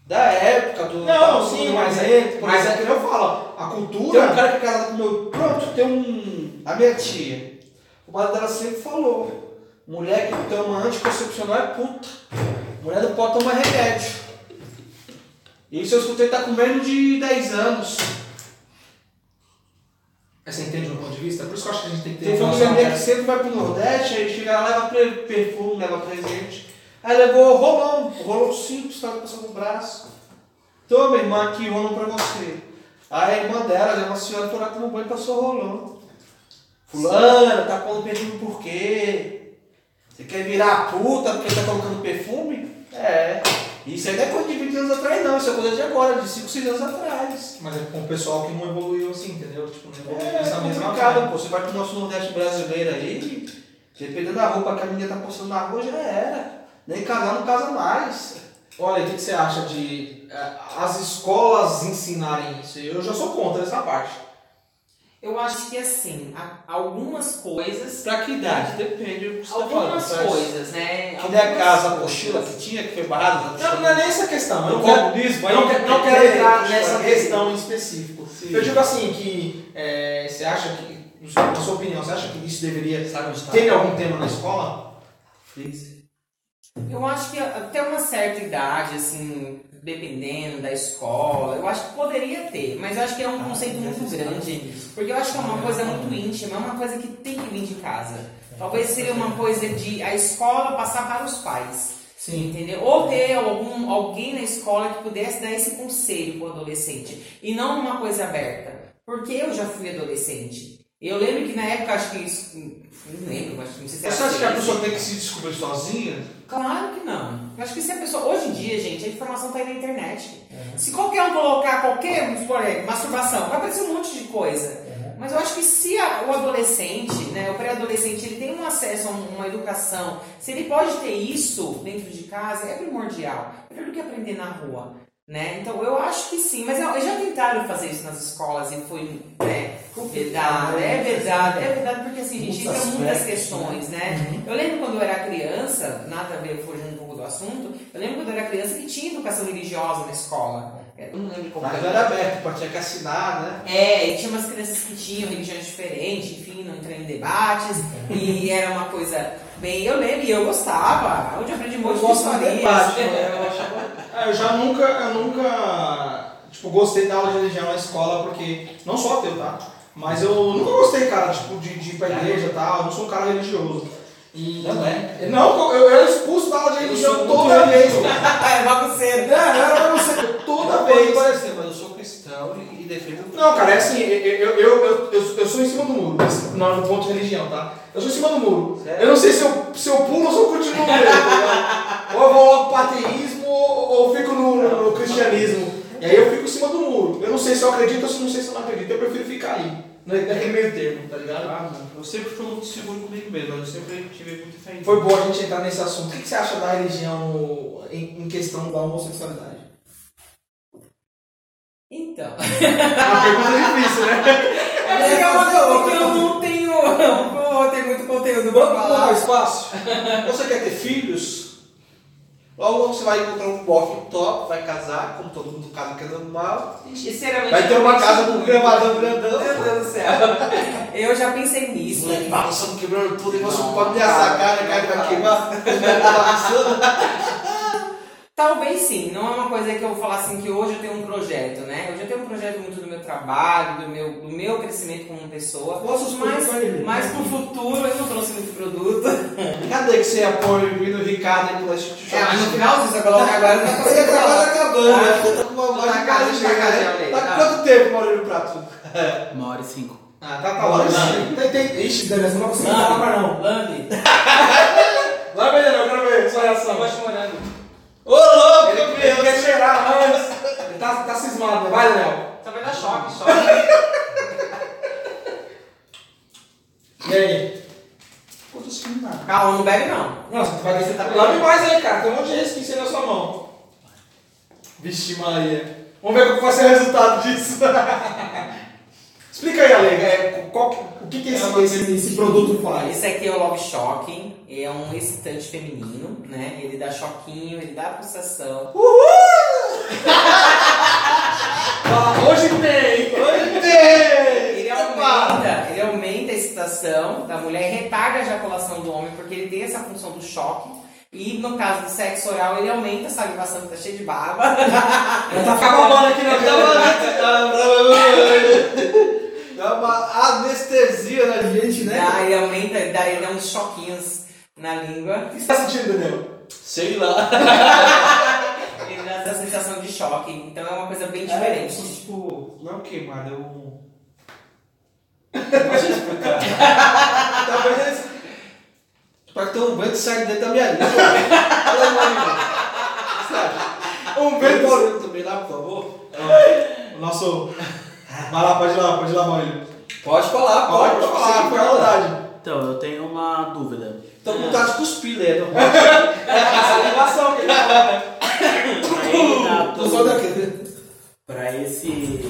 da época, do. Não, do sim, mas, é, momento, por mas é que eu falo, a Tem cultura. um cara que é casado com meu. Pronto, tem um. A minha tia. O marido dela sempre falou: mulher que toma anticoncepcional é puta. Mulher não pode tomar remédio. Isso eu escutei tá com menos de 10 anos. Você entende o meu ponto de vista? Por isso que eu acho que a gente tem que ter Tem família minha que sempre vai pro Nordeste, aí chega lá, leva perfume, leva presente. Aí levou rolão, rolão simples, tava passando no braço. Toma, irmã, aqui, rolão pra você. Aí a irmã dela, já é uma senhora, foi lá tomar banho e passou rolão. Fulana, tá pondo perfume por quê? Você quer virar puta porque tá colocando perfume? É. Isso aí não é coisa de 20 anos atrás, não. Isso é coisa de agora, de 5, 6 anos atrás. Mas é com o pessoal que não evoluiu assim, entendeu? Tipo, não evoluiu É, nessa é mesma forma. pô. Você vai pro nosso Nordeste brasileiro aí, dependendo da roupa que a menina tá postando na rua, já era. Nem casar não casa mais. Olha, o que, que você acha de eh, as escolas ensinarem isso? Eu já sou contra essa parte. Eu acho que assim, algumas coisas. Pra que idade? Depende do que você tá falando. Algumas coisas, né? Que nem a Algumas casa, a mochila que tinha, que foi barrada. Não, não é nem essa questão. Eu não quero, comunismo, não quero, não que quero entrar nessa questão em específico. Sim. Eu digo assim, que eh, você acha que, na sua opinião, você acha que isso deveria Sabe onde tá? ter algum tema na escola? Freezer. Eu acho que até uma certa idade, assim, dependendo da escola, eu acho que poderia ter, mas eu acho que é um conceito muito grande. Porque eu acho que é uma coisa muito íntima, é uma coisa que tem que vir de casa. Talvez seria uma coisa de a escola passar para os pais. Sim. Entendeu? Ou ter algum, alguém na escola que pudesse dar esse conselho para o adolescente. E não uma coisa aberta. Porque eu já fui adolescente. Eu lembro que na época, acho que isso. Não lembro, mas não sei se Você acha que a pessoa tem que se descobrir sozinha? Claro que não. Eu acho que se a pessoa. Hoje em dia, gente, a informação tá aí na internet. Se qualquer um colocar qualquer, vamos supor, aí, masturbação, vai aparecer um monte de coisa. Mas eu acho que se a- o adolescente, né, o pré-adolescente, ele tem um acesso a um- uma educação, se ele pode ter isso dentro de casa, é primordial. Melhor do que aprender na rua. Né? Então eu acho que sim, mas eu- já tentaram fazer isso nas escolas e foi né, verdade, é verdade, é verdade, porque assim, a gente entra muitas aspectos, questões, né? Eu lembro quando eu era criança, nada a ver, fugindo um pouco do assunto, eu lembro quando eu era criança que tinha educação religiosa na escola. Eu não lembro como Mas era aberto, pô, tinha que assinar, né? é, e tinha umas crianças que tinham religiões diferentes, enfim, não entrei em debates, e era uma coisa bem. Eu lembro e eu gostava, onde eu aprendi muito de historinhas. né? Eu achava. Ah, eu já nunca, eu nunca, tipo, gostei da aula de religião na escola, porque, não sou ateu, tá? Mas eu nunca gostei, cara, tipo, de, de ir pra igreja e tal, eu não sou um cara religioso. E, Não é? Não, eu, era expulso da aula de religião toda vez. é bagunceiro. Não, não era você, toda vez. parecer, mas eu sou cristão e, defendo. Não, cara, é assim, eu, eu, eu, eu, sou em cima do muro, não no ponto de religião, tá? Eu sou em cima do muro. Eu não sei se eu, se eu pulo ou se eu continuo nele, tá? Ou eu vou logo pro ateísmo ou, ou fico no, no, no cristianismo. E aí eu fico em cima do muro. Eu não sei se eu acredito ou se não sei se eu não acredito. Eu prefiro ficar ali, na- naquele meio termo, tá ligado? Ah, não. Eu sempre fui muito seguro comigo mesmo, eu sempre tive muita fé em Foi bom a gente entrar nesse assunto. O que que você acha da religião em, em questão da homossexualidade? Então. É uma pergunta difícil, né? É uma que eu não tenho, não tenho muito conteúdo Vamos falar. mais fácil. Você quer ter filhos? Logo, você vai encontrar um bofe top, vai casar, como todo mundo casa que é normal. Sinceramente, Vai ter uma casa com um gravadão grandão. Meu Deus do céu. Eu já pensei nisso. Moleque balançando, quebrando tudo, e você não pode ameaçar a cara, a cara vai queimar. Talvez sim, não é uma coisa que eu vou falar assim que hoje eu tenho um projeto, né? Hoje eu tenho um projeto muito do meu trabalho, do meu, do meu crescimento como pessoa. Qual os mas, pro futuro eu não trouxe muito produto. Cadê que você apoia o Vino Ricardo aí pela Chico É, mas no final se você colocar agora não Você tá tá quase acabando, né? Tá com uma Tá voz de na casa, tá Tá tá. com quanto tempo, Maurílio Prato? Uma hora e cinco. Ah, tá tá hora sim. Tem, tem. Ixi, Daniel, você não consegue falar mais não. Lani, Vai ver, eu quero ver sua reação. eu te morando. Ô, louco, Ele, meu ele Deus. quer cheirar antes. Ele tá, tá cismado, né? Vai, Daniel. Só vai dar choque, choque. E aí? Pô, tô sentindo nada. Calma, não bebe não. Não, você vai Você tá Lave mais aí, cara. Tem um monte de resquício aí na sua mão. Vixe Maria. Vamos ver qual vai ser o resultado disso. Explica aí, Ale. É, qual, o que, que é esse, Esse, esse... esse, produto faz. Esse aqui é o Love Shocking, é um excitante feminino, né? Ele dá choquinho, ele dá pulsação. Fala, hoje tem! Oi, Deus! Ele aumenta, ele aumenta a excitação da mulher e retarda a ejaculação do homem, porque ele tem essa função do choque. E no caso do sexo oral, ele aumenta a salivação que tá cheia de baba. Tá acabando aqui na Dá uma anestesia na gente, né? Daí aumenta, daí ele dá uns choquinhos na língua. O que você tá sentindo, Daniel? Sei lá. Ele dá essa sensação de choque. Então é uma coisa bem É, diferente. tipo, não é um queimado, é um. Não posso explicar. Talvez eles. Pode ter um vento que sai dentro da minha língua. Fala, Maurílio. Sabe? Um Vem, vento. Também lá, por favor. O nosso... Vai lá, pode ir lá, pode ir lá, Maurílio. Pode falar, Pode, pode falar, fica à vontade. Então, eu tenho uma dúvida. Tô com vontade de cuspir, né? Não Essa animação que ele fala, né? Tô só daqui. pra esse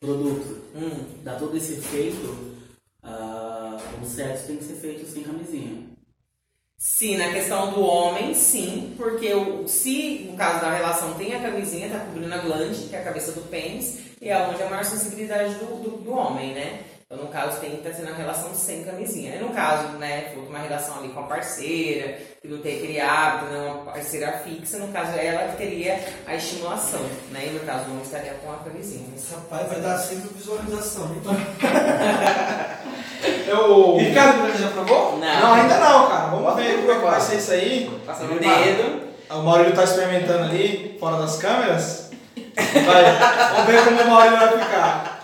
produto Hum. dar todo esse efeito, ah, o sexo tem que ser feito sem camisinha. Sim, na questão do homem, sim, porque o, se no caso da relação tem a camisinha, tá cobrindo a glande, que é a cabeça do pênis, e é onde a maior sensibilidade do, do, do homem, né? Então, no caso, tem que estar sendo a relação sem camisinha. E no caso, né, for uma relação ali com a parceira, que não tem aquele hábito, né, uma parceira fixa, no caso, ela que teria a estimulação, né? E no caso, o homem estaria com a camisinha. Esse rapaz vai dar sempre visualização. hein? Eu... Ricardo Branco já provou? Não, ainda não, cara. Vamos ver como é que vai ser isso aí. Passando o dedo. O Maurílio tá experimentando ali, fora das câmeras. Vai, vamos ver como o Maurílio vai ficar.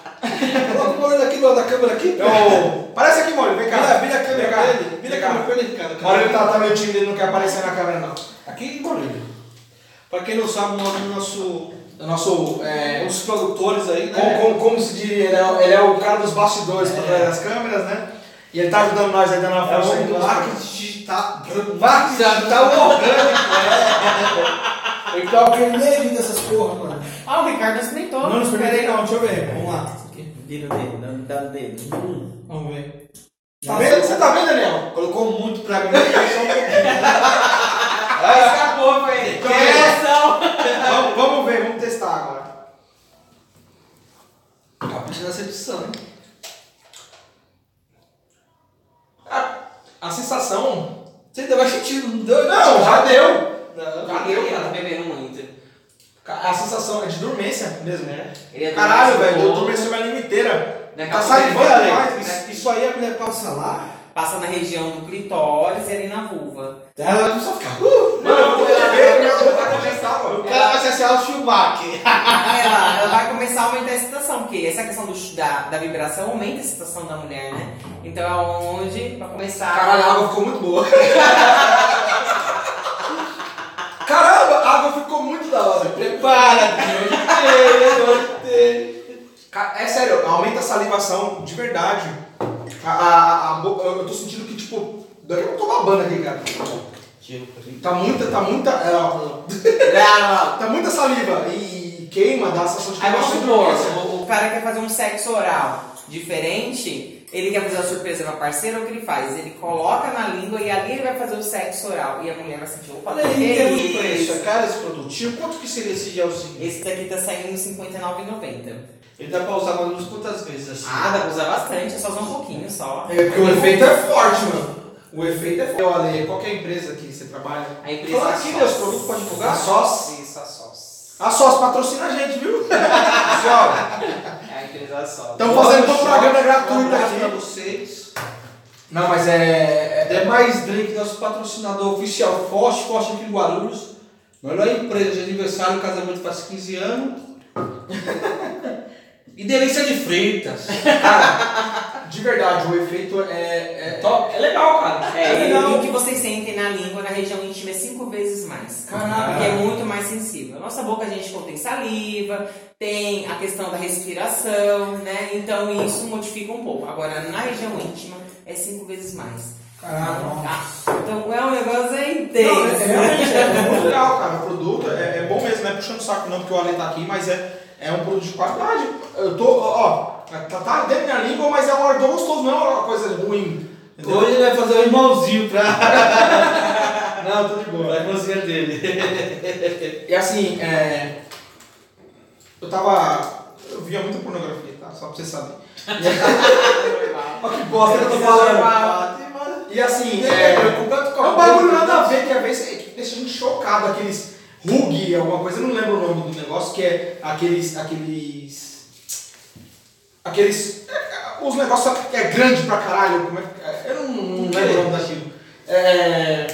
Coloca o Maurílio aqui do lado da câmera aqui. Eu... Parece aqui, Maurílio, vem cá. Vira, vira a Vem câmera cá. pra ele. Vira a Vem cá. câmera pra ele, Ricardo. O Maurílio tá, tá meio tímido, ele não quer aparecer na câmera, não. Aqui, Maurílio. Pra quem não sabe, o nosso... O nosso... É, Um dos produtores aí, né? como, como, como se diria, ele é, ele é o cara dos bastidores por trás das câmeras, né? E ele tá ajudando nós aí, dando uma É o força aí. do nos- marketing digital. Marketing digital orgânico, é. Então, porque ele nem evita essas porra, mano. Ah, o Ricardo experimentou. Não, não experimentei não, deixa eu ver. Vamos lá. Isso aqui. Vira o dedo, dá, o dedo. Hum. Vamos ver. Tá vendo? Você tá vendo, Daniel? Colocou muito pra mim, só um pouquinho. Vai escapou. Então, Que emoção. vamos, vamos ver, vamos testar agora. Capricha nessa edição, hein? A, a sensação... Você ainda vai sentir, não deu? Não, já deu. Não. Já deu, Ela tá bebendo muito. A sensação é de dormência mesmo, né? Ele é Caralho, velho, eu dormeci minha língua inteira. Daqui Tá salivando vai- demais. Isso, isso aí a mulher passa lá. Passa na região do clitóris e ali na vulva. Ela não só fica. Vou vai começar, mano. cara vai ser assim, o Schumacher. ela, ela vai começar a aumentar a excitação, porque essa questão do, da, da vibração aumenta a excitação da mulher, né? Então é onde, pra começar. Caralho, a água ficou muito boa. Caramba, a água ficou muito da hora. Prepara, Ca- É sério, aumenta a salivação de verdade. A, a, a eu tô sentindo que, tipo, daqui pouco eu tô babando aqui, cara. Tá muita, tá muita. é, ó, Não, tá muita saliva e queima, dá a sensação de Aí vamos supor, o, o cara quer fazer um sexo oral diferente, Ele quer fazer a surpresa pra parceira, o que ele faz? Ele coloca na língua e ali ele vai fazer o sexo oral. E a mulher vai sentir, opa, Olha em termos de preço, é caro esse produtinho? Quanto que seria esse gelzinho? Esse daqui tá saindo R$ 59,90. Ele dá pra usar mais ou menos quantas vezes assim? Ah, dá pra usar bastante, é só usar um pouquinho só. É porque o efeito é forte, mano. O efeito é forte. Olha, qual que é empresa que você trabalha? A empresa Fala aqui, Sós. meus produtos pode divulgar? A Sós? Isso, a Sós. A Sós patrocina a gente, viu? É a empresa Sós. Estamos fazendo propaganda Um gratuita abraço pra aqui. vocês. Não, mas é. É mais Drink, nosso patrocinador oficial forte, forte aqui em Guarulhos. Melhor empresa de aniversário, casamento faz 15 anos. e delícia de fritas. Cara, de verdade, o efeito é, é top. É legal, cara. É, e legal. o que vocês sentem na língua, na região íntima, é cinco vezes mais. Caraca. Porque é muito mais sensível. Nossa boca a gente contém saliva, tem a questão da respiração, né? Então isso modifica um pouco. Agora, na região íntima, é cinco vezes mais. Caraca. Ah, então é um negócio é Não, intenso. é, realmente é muito legal, cara. O produto é, é bom mesmo, não é puxando o saco não, porque o Ale tá aqui, mas é, é um produto de qualidade. Eu tô, ó, tá, tá dentro da minha língua, mas é um ardor gostoso, não é uma coisa ruim. Entendeu? Hoje ele vai fazer o irmãozinho pra, Não, tô de boa. pra irmãzinha dele. E assim, é, eu tava. Eu via muita pornografia, tá? Só pra você saber. Olha que bosta que eu tô falando. E assim, é, é um bagulho nada a ver, que às vezes é que deixa a gente chocado, aqueles rug, alguma coisa, eu não lembro o nome do negócio, que é aqueles. aqueles. Aqueles. é, os negócios que é grande pra caralho, como é é, Eu não, não lembro o nome daquilo. É,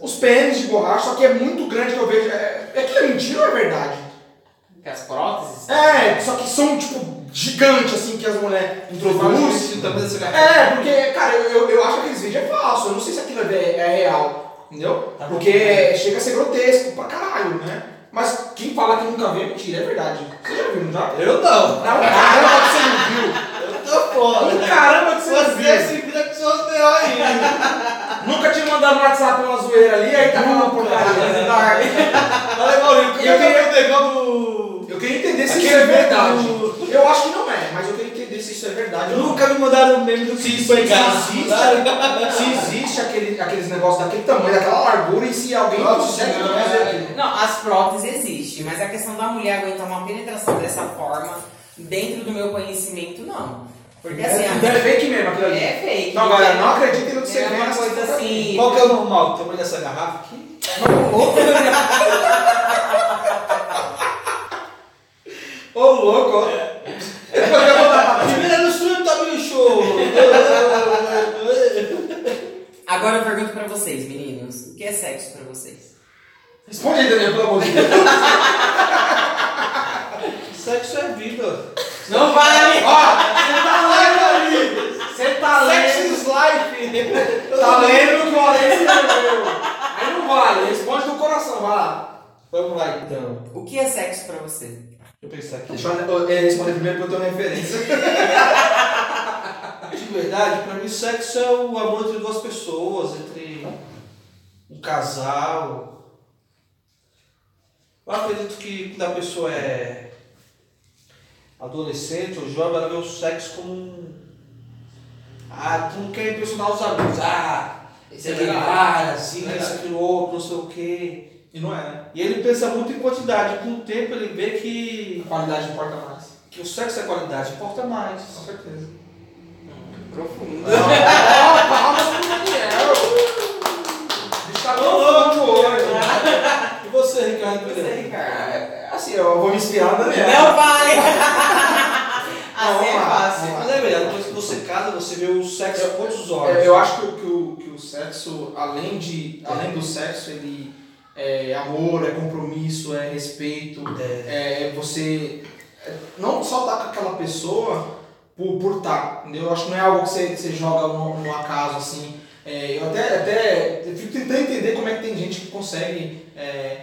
os pênis de borracha, só que é muito grande que eu vejo. É, é que é mentira ou é verdade? Que as próteses. É, só que são tipo gigantes assim que as mulheres introduzem. É, porque, cara, eu, eu, eu acho que aqueles vídeos é falso, eu não sei se aquilo é, é real, entendeu? Tá Porque chega a ser grotesco pra caralho, né? Mas quem fala que nunca viu é mentira, é verdade. Você já viu, não já? Eu não. Não, caramba que você não viu. Eu tô fora. Caramba que você não Você viu. se vira com seus B.O. aí. Nunca te mandaram no WhatsApp uma zoeira ali, aí tá falando porcaria. Olha, Maurício, E eu queria- o negócio do... Eu queria entender se isso é verdade. do- Eu acho que não é, mas eu queria entender se isso é verdade não. Nunca me mandaram o meme do Se, que se, foi existe, se existe aquele, aqueles negócios daquele tamanho, daquela largura, e se alguém Nossa consegue fazer aquilo. Não, as próteses existem, mas a questão da mulher aguentar uma penetração dessa forma, dentro do meu conhecimento, não. Porque assim, É, é fake mesmo aquilo ali. é fake. Não, galera, não acreditem no que você É vê uma coisa assim. Qual que é o normal? O tamanho dessa garrafa aqui? Ô, louco, ó. Eu vou botar pra ti. Primeira no estúdio tá meio show. Agora eu pergunto pra vocês, meninos, o que é sexo pra vocês? Responde aí, Daniel, pelo amor de Deus. Sexo é vida. Não vale! Ó, você tá lendo ali. Você tá Sex lendo. is life. Tá lendo o que o Alex escreveu. Aí não vale, responde do coração, vai lá. Vamos lá então. O que é sexo pra você? Deixa eu pensar aqui. Deixa eu eh, responder primeiro porque eu tenho referência. De verdade, pra mim sexo é o amor entre duas pessoas, entre um casal. Eu acredito que quando a pessoa é adolescente ou jovem, ela vê o sexo como um. Ah, tu não quer impressionar os amigos. Ah, esse é cara, assim, isso, aquilo, outro, não sei o quê. E não é, né? E ele pensa muito em quantidade. Com o tempo ele vê que, A qualidade importa mais. que o sexo é qualidade, importa mais. Com certeza. Profundo. Ó, palmas pro Daniel. O bicho tá profundo hoje. E você, Ricardo Você, Pereira? Ricardo. É, Assim, eu vou me inspirar no Daniel. Não vale! Não, assim é fácil. Mas é verdade, depois que você casa, você vê o sexo com outros olhos. Eu acho que, o- que, o, que o sexo, além, de, além do sexo, ele é amor, é compromisso, é respeito, é, você é, não só estar com aquela pessoa por por estar, entendeu? Eu acho que não é algo que você, que você joga no, no acaso assim. É, eu até, até eu fico tentando entender como é que tem gente que consegue é,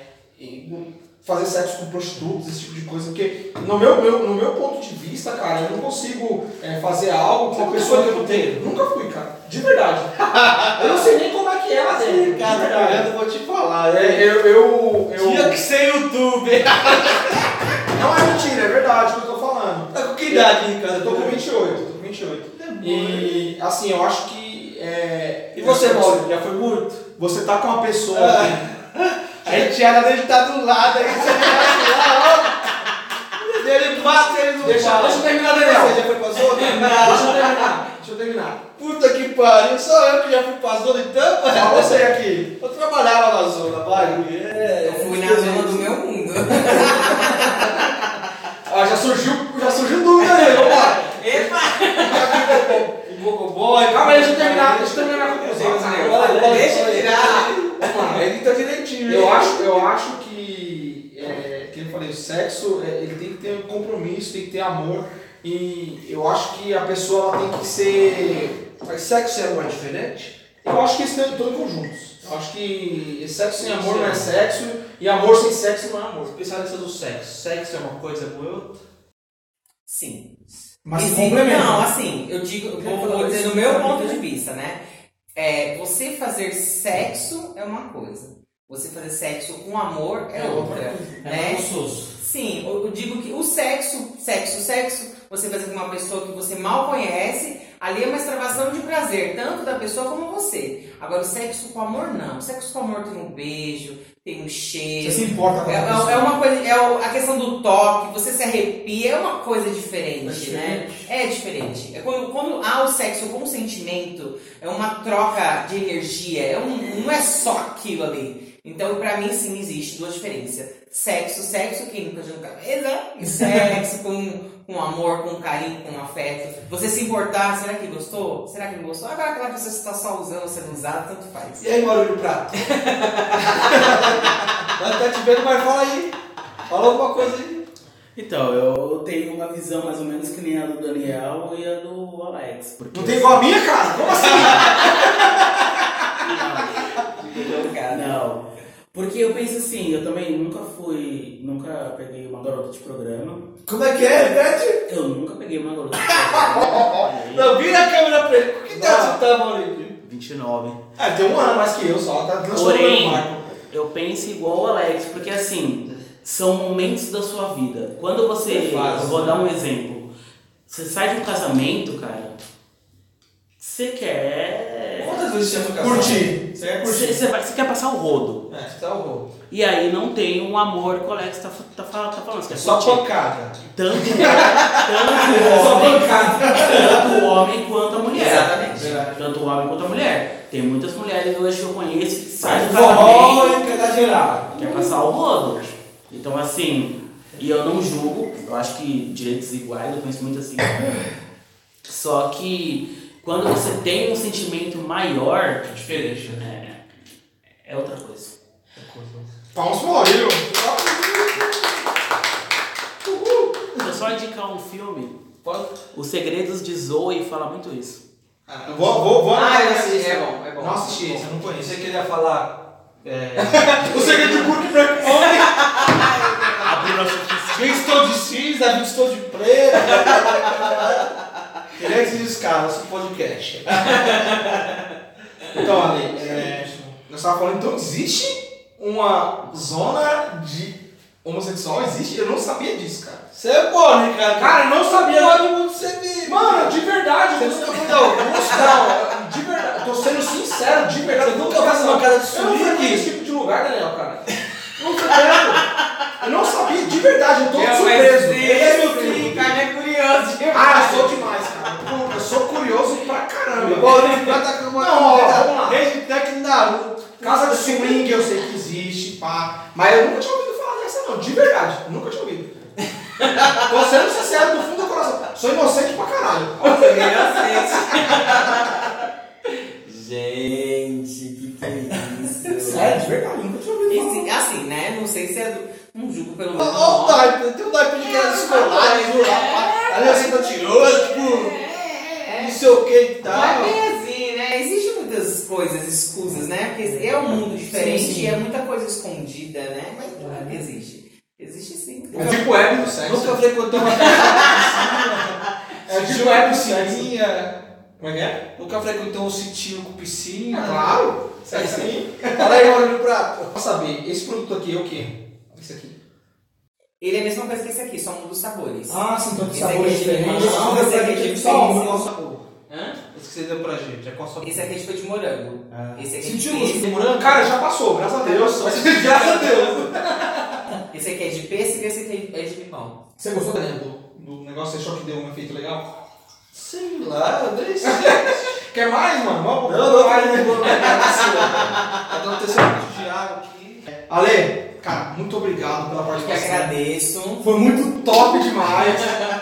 fazer sexo com prostitutas, esse tipo de coisa, porque no meu, meu, no meu ponto de vista, cara, eu não consigo é, fazer algo com uma pessoa que eu foi tenho. Nunca fui, cara. De verdade. eu não sei nem como é que é lá dentro. Ricardo eu vou te falar. É, É, eu, eu, eu... Tinha que ser YouTube. Não é mentira, é verdade o que eu tô falando. Tá com que idade, Ricardo? Eu tô com 28, tô com 28. É E assim, eu acho que. É, E você, Mauro, já foi muito? Você tá com uma pessoa. A gente era dele tá do lado, aí você vai lá, ó. Ele bate, ele não Deixa, fala. deixa eu terminar, Você Daniel. já foi pra zona? Deixa eu terminar. Deixa eu terminar. Puta que pariu, só eu que já fui pra zona então, Fala mano. você aqui. Eu trabalhava na zona, vai. É, Eu fui na zona do meu mundo. Ah, já surgiu, já surgiu dúvida aí, vamos lá. Epa! O Bocoboy. Calma aí, deixa eu terminar, deixa eu terminar minha conclusão. Deixa eu tirar. Ele tá direitinho, Eu acho, eu acho que, é, que eu falei, o sexo, é, ele tem que ter um compromisso, tem que ter amor. E eu acho que a pessoa tem que ser. Mas sexo e amor é diferente? Eu acho que eles estão todos conjuntos. Eu acho que sexo sem amor não é sexo e amor sem sexo não é amor. Especialista do sexo. Sexo é uma coisa, amor é outra? Sim. Mas Existe- complementa. Não, assim, eu digo, eu vou, vou dizer no meu ponto de vista, né? É, você fazer sexo é uma coisa. Você fazer sexo com amor é, outra. né? gostoso. Sim, eu digo que o sexo, sexo, sexo, você fazer com uma pessoa que você mal conhece, ali é uma extravação de prazer, tanto da pessoa como você. Agora, o sexo com amor, não. O sexo com amor tem um beijo, tem um cheiro. Você se importa com É, a pessoa. é uma coisa, é a questão do toque, você se arrepia, é uma coisa diferente, É né? É diferente. É quando, quando há o sexo com sentimento, é uma troca de energia, é um, não é só aquilo ali. Então, pra mim, sim, existe duas diferenças. Sexo, sexo, quem nunca nunca cabeça, e sexo com, com amor, com carinho, com afeto. Você se importar, será que gostou? Será que não gostou? Agora, claro que você está só usando, sendo usado, tanto faz. E aí, Maurílio Prato? Nós tá te vendo, mas fala aí. Fala alguma coisa aí. Então, eu tenho uma visão mais ou menos que nem a do Daniel e a do Alex. Porque Não tem igual a minha, cara? Como assim? Não. Porque eu penso assim, eu também nunca fui, nunca peguei uma garota de programa. Como é que é, Repete? Eu nunca peguei uma garota de programa. Não, vira a câmera pra ele. Que idade você tá, Maurílio? 29. Ah, tem um ano mais que eu só, tá Porém, eu penso igual o Alex, porque assim, são momentos da sua vida. Quando você. É fácil. eu vou dar um exemplo. Você sai de um casamento, cara. Você quer. Quantas vezes você já foi casado? Curtir. Você quer curtir. você vai- você quer passar o rodo. É, você horror. E aí não tem um amor que o Alex tá, tá, tá, falando. Você quer É só pancada. Tanto, tanto, o homem, tanto o homem quanto a mulher. Exatamente. Tanto o homem quanto a mulher. Tem muitas mulheres hoje que eu conheço que saem do Forró e queda geral. quer passar o rodo. Então assim, e eu não julgo, eu acho que direitos iguais, eu conheço muito assim. Só que quando você tem um sentimento maior, É diferente, né? é, é outra coisa. Palmas pro Maurílio. Vou só indicar um filme, Pode? Os Segredos de Zoe fala muito isso. Eu Vou, vou, vou Ah, eu assisti, é bom, é bom. Não assisti esse, eu não conheço. Você queria falar. É... O segredo de Burke Branco. Abriu nossa oficina. Eu estou de cinza, eu estou de preto. Queria que se cara, nosso podcast. Então, Ale, é, nós estávamos falando, então existe uma zona de homossexual? Existe? Eu não sabia disso, cara. Você é bom, né, cara? Cara, eu não sabia. Todo mundo você vive. Mano, de verdade. Você eu nunca não- foi da Augusta? Não, de verdade. Tô sendo sincero, de verdade. Você eu nunca pensando- numa casa de Eu não frequento esse tipo de lugar, Daniel, cara. Não frequento. Eu não sabia, de verdade. Eu tô Eu surpreso. conheci Ele é cara é curioso demais. Ah, eu sou demais, cara. Pô, Eu sou curioso pra caramba. Uma Não, ó, vamos lá. Desde técnico Naruto. Casa de swing eu sei que existe, pá. Mas eu nunca tinha ouvido falar dessa, não. De verdade. Nunca tinha ouvido. Tô sendo sincero do fundo do coração. Sou inocente pra caralho. Gente, que que é? Sério, de verdade. Nunca tinha ouvido falar. Esse- assim, né? Não sei se é do. Não julgo pelo menos. Olha o naipe, tem um naipe de cara escolar, de lá. Ali você tá tirando, tipo, não sei o que e é tal. bem assim, né? Existem muitas coisas escusas, né? Porque é um mundo diferente Sim, sim. e é muita coisa escondida, né? Mas claro que existe. Existe sim. É tipo web no sexo. Nunca frequentou uma É tipo web no sexo. piscininha. Como é que é? Nunca frequentou um sitinho com piscina. Claro. Sexo aí. Fala aí, Maurício Prato. Pra saber, esse produto aqui é o quê? Esse aqui. Ele é a mesma coisa que esse aqui, só muda os sabores. Ah, sim, então aqui sabores é diferentes. limão, Ah, esse aqui é de só um, pêssego. nossa, pô. Hã? Esse que você deu pra gente, é qual a sua Esse aqui é tipo de morango. Ah. Esse aqui Sentiu é o de gosto do pêssego. morango? Cara, já passou, graças a Deus. graças a Deus. Esse aqui é de pêssego e esse aqui é de limão. Você gostou da Do, do negócio, você achou que deu um efeito legal? Sei lá, eu. Quer mais, mano? Vamos, Não, não, mais, não, né? não, não, Tá dando terceiro vídeo de água aqui. Ale, cara, muito obrigado pela Eu que participação. agradeço. Foi muito top demais.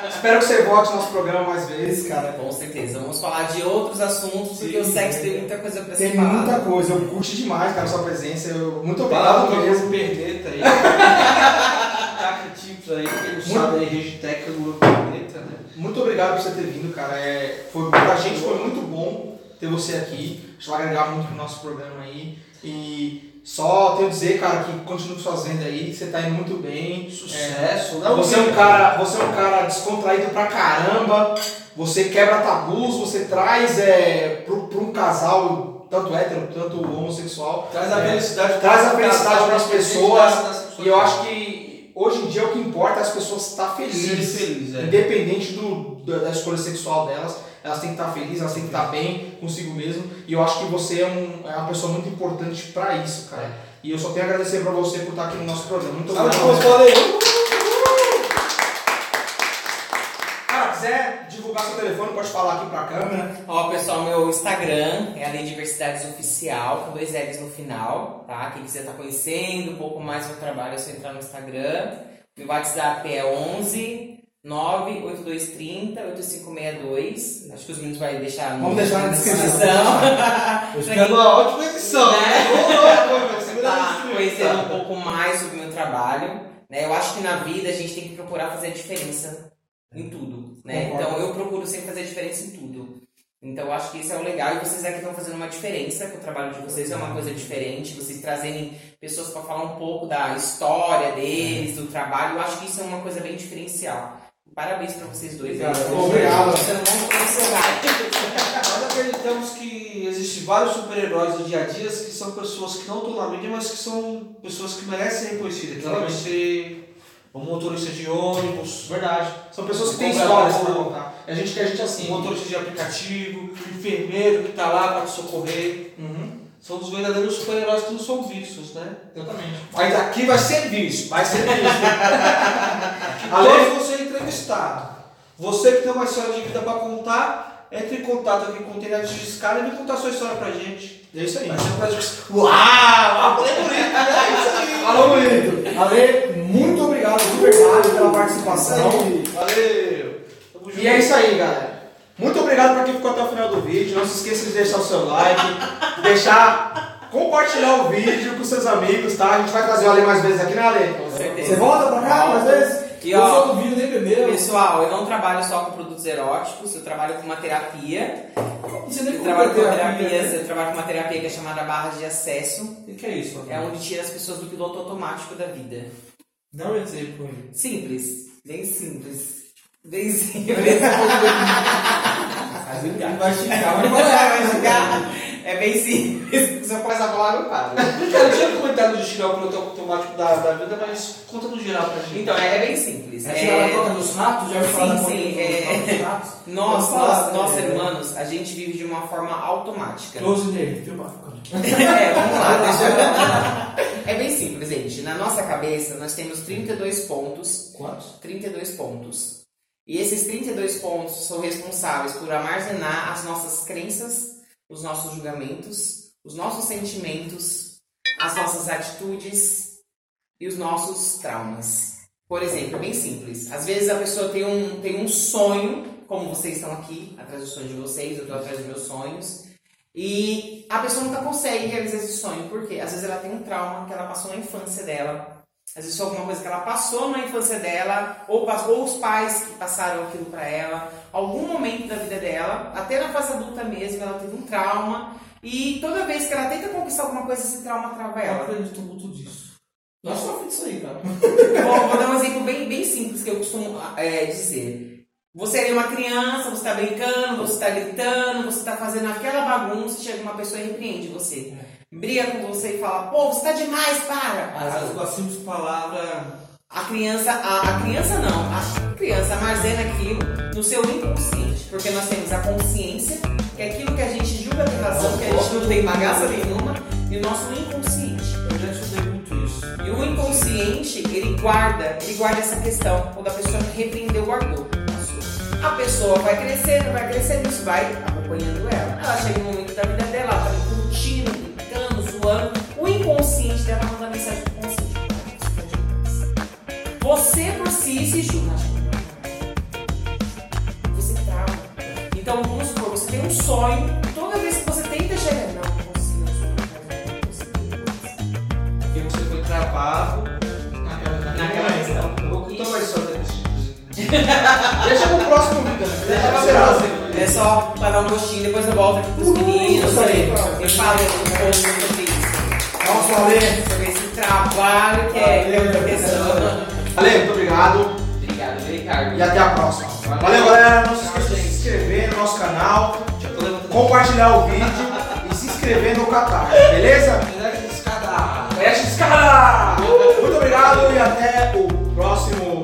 Espero que você volte no nosso programa mais vezes, cara. Com certeza. Vamos falar de outros assuntos, porque o sexo tem muita coisa pra Tem muita coisa, eu curti demais, cara, sua presença. Eu, muito obrigado do mesmo. meu perneta aí. Taca tips aí, quem não sabe aí, Regitec do meu perneta, né? Muito obrigado por você ter vindo, cara. É, foi, pra gente foi muito bom ter você aqui. Acho que vai agregar muito pro nosso programa aí. E só tenho a dizer, cara, que continue fazendo aí, você tá indo muito bem. Sucesso, É, não? você é um cara, você é um cara descontraído pra caramba. Você quebra tabus, você traz é, pro, pro um casal, tanto hétero, tanto homossexual. Traz a é, felicidade traz a felicidade pras independente pessoas. E eu acho que hoje em dia o que importa é as pessoas estar felizes. feliz, é. Independente do, da escolha sexual delas, elas têm que estar felizes, elas têm que estar bem consigo mesmo. E eu acho que você é, um, é uma pessoa muito importante pra isso, cara. E eu só tenho a agradecer pra você por estar aqui no nosso programa. Muito obrigado. Cara, quiser divulgar seu telefone, pode falar aqui pra câmera. Ó, pessoal, meu Instagram é a Lei Diversidades Oficial, com dois L's no final, tá? Quem quiser estar conhecendo um pouco mais do meu trabalho, é só entrar no Instagram. Meu WhatsApp é 11 98230 8562. Acho que os meninos vão deixar Vamos deixar na descrição. Eu espero uma ótima edição. Né? Segura tá conhecendo um pouco mais sobre o meu trabalho. Né? Eu acho que na vida a gente tem que procurar fazer a diferença em tudo. Né? Então eu procuro sempre fazer a diferença em tudo. Então eu acho que isso é o legal e vocês aqui estão fazendo uma diferença, que o trabalho de vocês é uma coisa diferente, vocês trazerem pessoas para falar um pouco da história deles, do trabalho, eu acho que isso é uma coisa bem diferencial. Parabéns para vocês dois. aí. Obrigado. Obrigado. Você. Nós acreditamos que existem vários super-heróis do dia a dia que são pessoas que não estão na mídia, mas que são pessoas que merecem ser reconhecidas. Que Exatamente. pode ser um motorista de ônibus, Verdade. São pessoas que têm histórias pra contar. A gente quer gente assim. um motorista de aplicativo, um enfermeiro que está lá para te socorrer. Uhum. São os verdadeiros super-heróis que não são vistos, né? Exatamente. Mas aqui vai ser visto. Vai ser isso. Além de você é entrevistado. Você que tem uma história de vida para contar, entre em contato aqui com o Tenente de Escala e vem contar a sua história pra gente. É isso aí. Vai ser um prazer. Uau! É bonito, né? É isso aí. Alô, bonito. Ale, muito obrigado de verdade pela participação. Valeu! Tamo E é isso aí, galera. Muito obrigado pra quem ficou até o final do vídeo. Não se esqueça de deixar o seu like, deixar, compartilhar o vídeo com seus amigos, tá? A gente vai trazer o Ale mais vezes aqui, né, Ale? Com certeza. Você volta pra cá mais vezes? E, Eu ó, vídeo nem bebeu. Pessoal, eu não trabalho só com produtos eróticos, eu trabalho com uma terapia. Você nem Eu trabalho com terapia. eu trabalho com uma terapia que é chamada barra de acesso. O que é isso? É onde tira as pessoas do piloto automático da vida. Dá um exemplo. Simples, bem simples. Bem simples. Ele vai esticar, mas Vai vai ficar- É bem simples. Se eu começar a falar, eu paro. Cara, eu tinha comentado de tirar o piloto automático da, da vida, mas conta no geral pra gente. Então, é, é bem simples. É tirar a É, toca dos ratos? Já ouviu Sim, sim, é. nós, falar, nós, nós né? hermanos, a gente vive de uma forma automática. Close nele, filma. É, vamos lá, deixa eu... É bem simples, gente. Na nossa cabeça, nós temos 32 pontos. Quantos? 32 pontos. E esses 32 pontos são responsáveis por armazenar as nossas crenças, os nossos julgamentos, os nossos sentimentos, as nossas atitudes e os nossos traumas. Por exemplo, bem simples. Às vezes a pessoa tem um, tem um sonho, como vocês estão aqui, atrás do sonho de vocês, eu estou atrás dos meus sonhos. E a pessoa nunca consegue realizar esse sonho. Por quê? Às vezes ela tem um trauma que ela passou na infância dela. Às vezes foi alguma coisa que ela passou na infância dela, ou, passou, ou os pais que passaram aquilo pra ela. Algum momento da vida dela, até na fase adulta mesmo, ela teve um trauma. E toda vez que ela tenta conquistar alguma coisa, esse trauma trava Eu ela. acredito muito disso. Nós sofremos disso aí, cara. Vou, vou dar um exemplo bem, bem simples que eu costumo é, dizer. Você é uma criança, você está brincando, você está gritando, você está fazendo aquela bagunça, chega uma pessoa e repreende você. Briga com você e fala, pô, você tá demais, para! Às vezes com a simples palavra. A criança, a, a criança não, a criança armazena aquilo no seu inconsciente. Porque nós temos a consciência, que é aquilo que a gente julga ter razão, que a gente não tem bagaça nenhuma, e o nosso inconsciente. Eu já estudei muito isso. E o inconsciente, ele guarda, ele guarda essa questão. Quando a pessoa repreendeu, guardou. A pessoa vai crescendo, vai crescendo, isso vai acompanhando ela. Ela chega no momento da vida dela, ela tá curtindo, zoando. O inconsciente dela manda mensagem pro consciente. Você por si se julga. Você trava. Então, vamos supor, você tem um sonho, toda vez que você tenta chegar, não, consigo, não consigo. Porque você foi travado naquela, Naquela questão. História desse tipo. Deixa pro próximo vídeo, né? Deixa pra ser É só para dar um gostinho, depois eu volto aqui pros meninos. Eu falo um pouco sobre Nossa, Ale. Sobre esse trabalho que é que eu tô pensando. Ale, muito obrigado. Obrigado, Ricardo. E até a próxima. Valeu, galera. Não se esqueça de se inscrever no nosso canal, compartilhar o vídeo e se inscrever no Catar, beleza? Mexe esse cara! Muito obrigado e até o próximo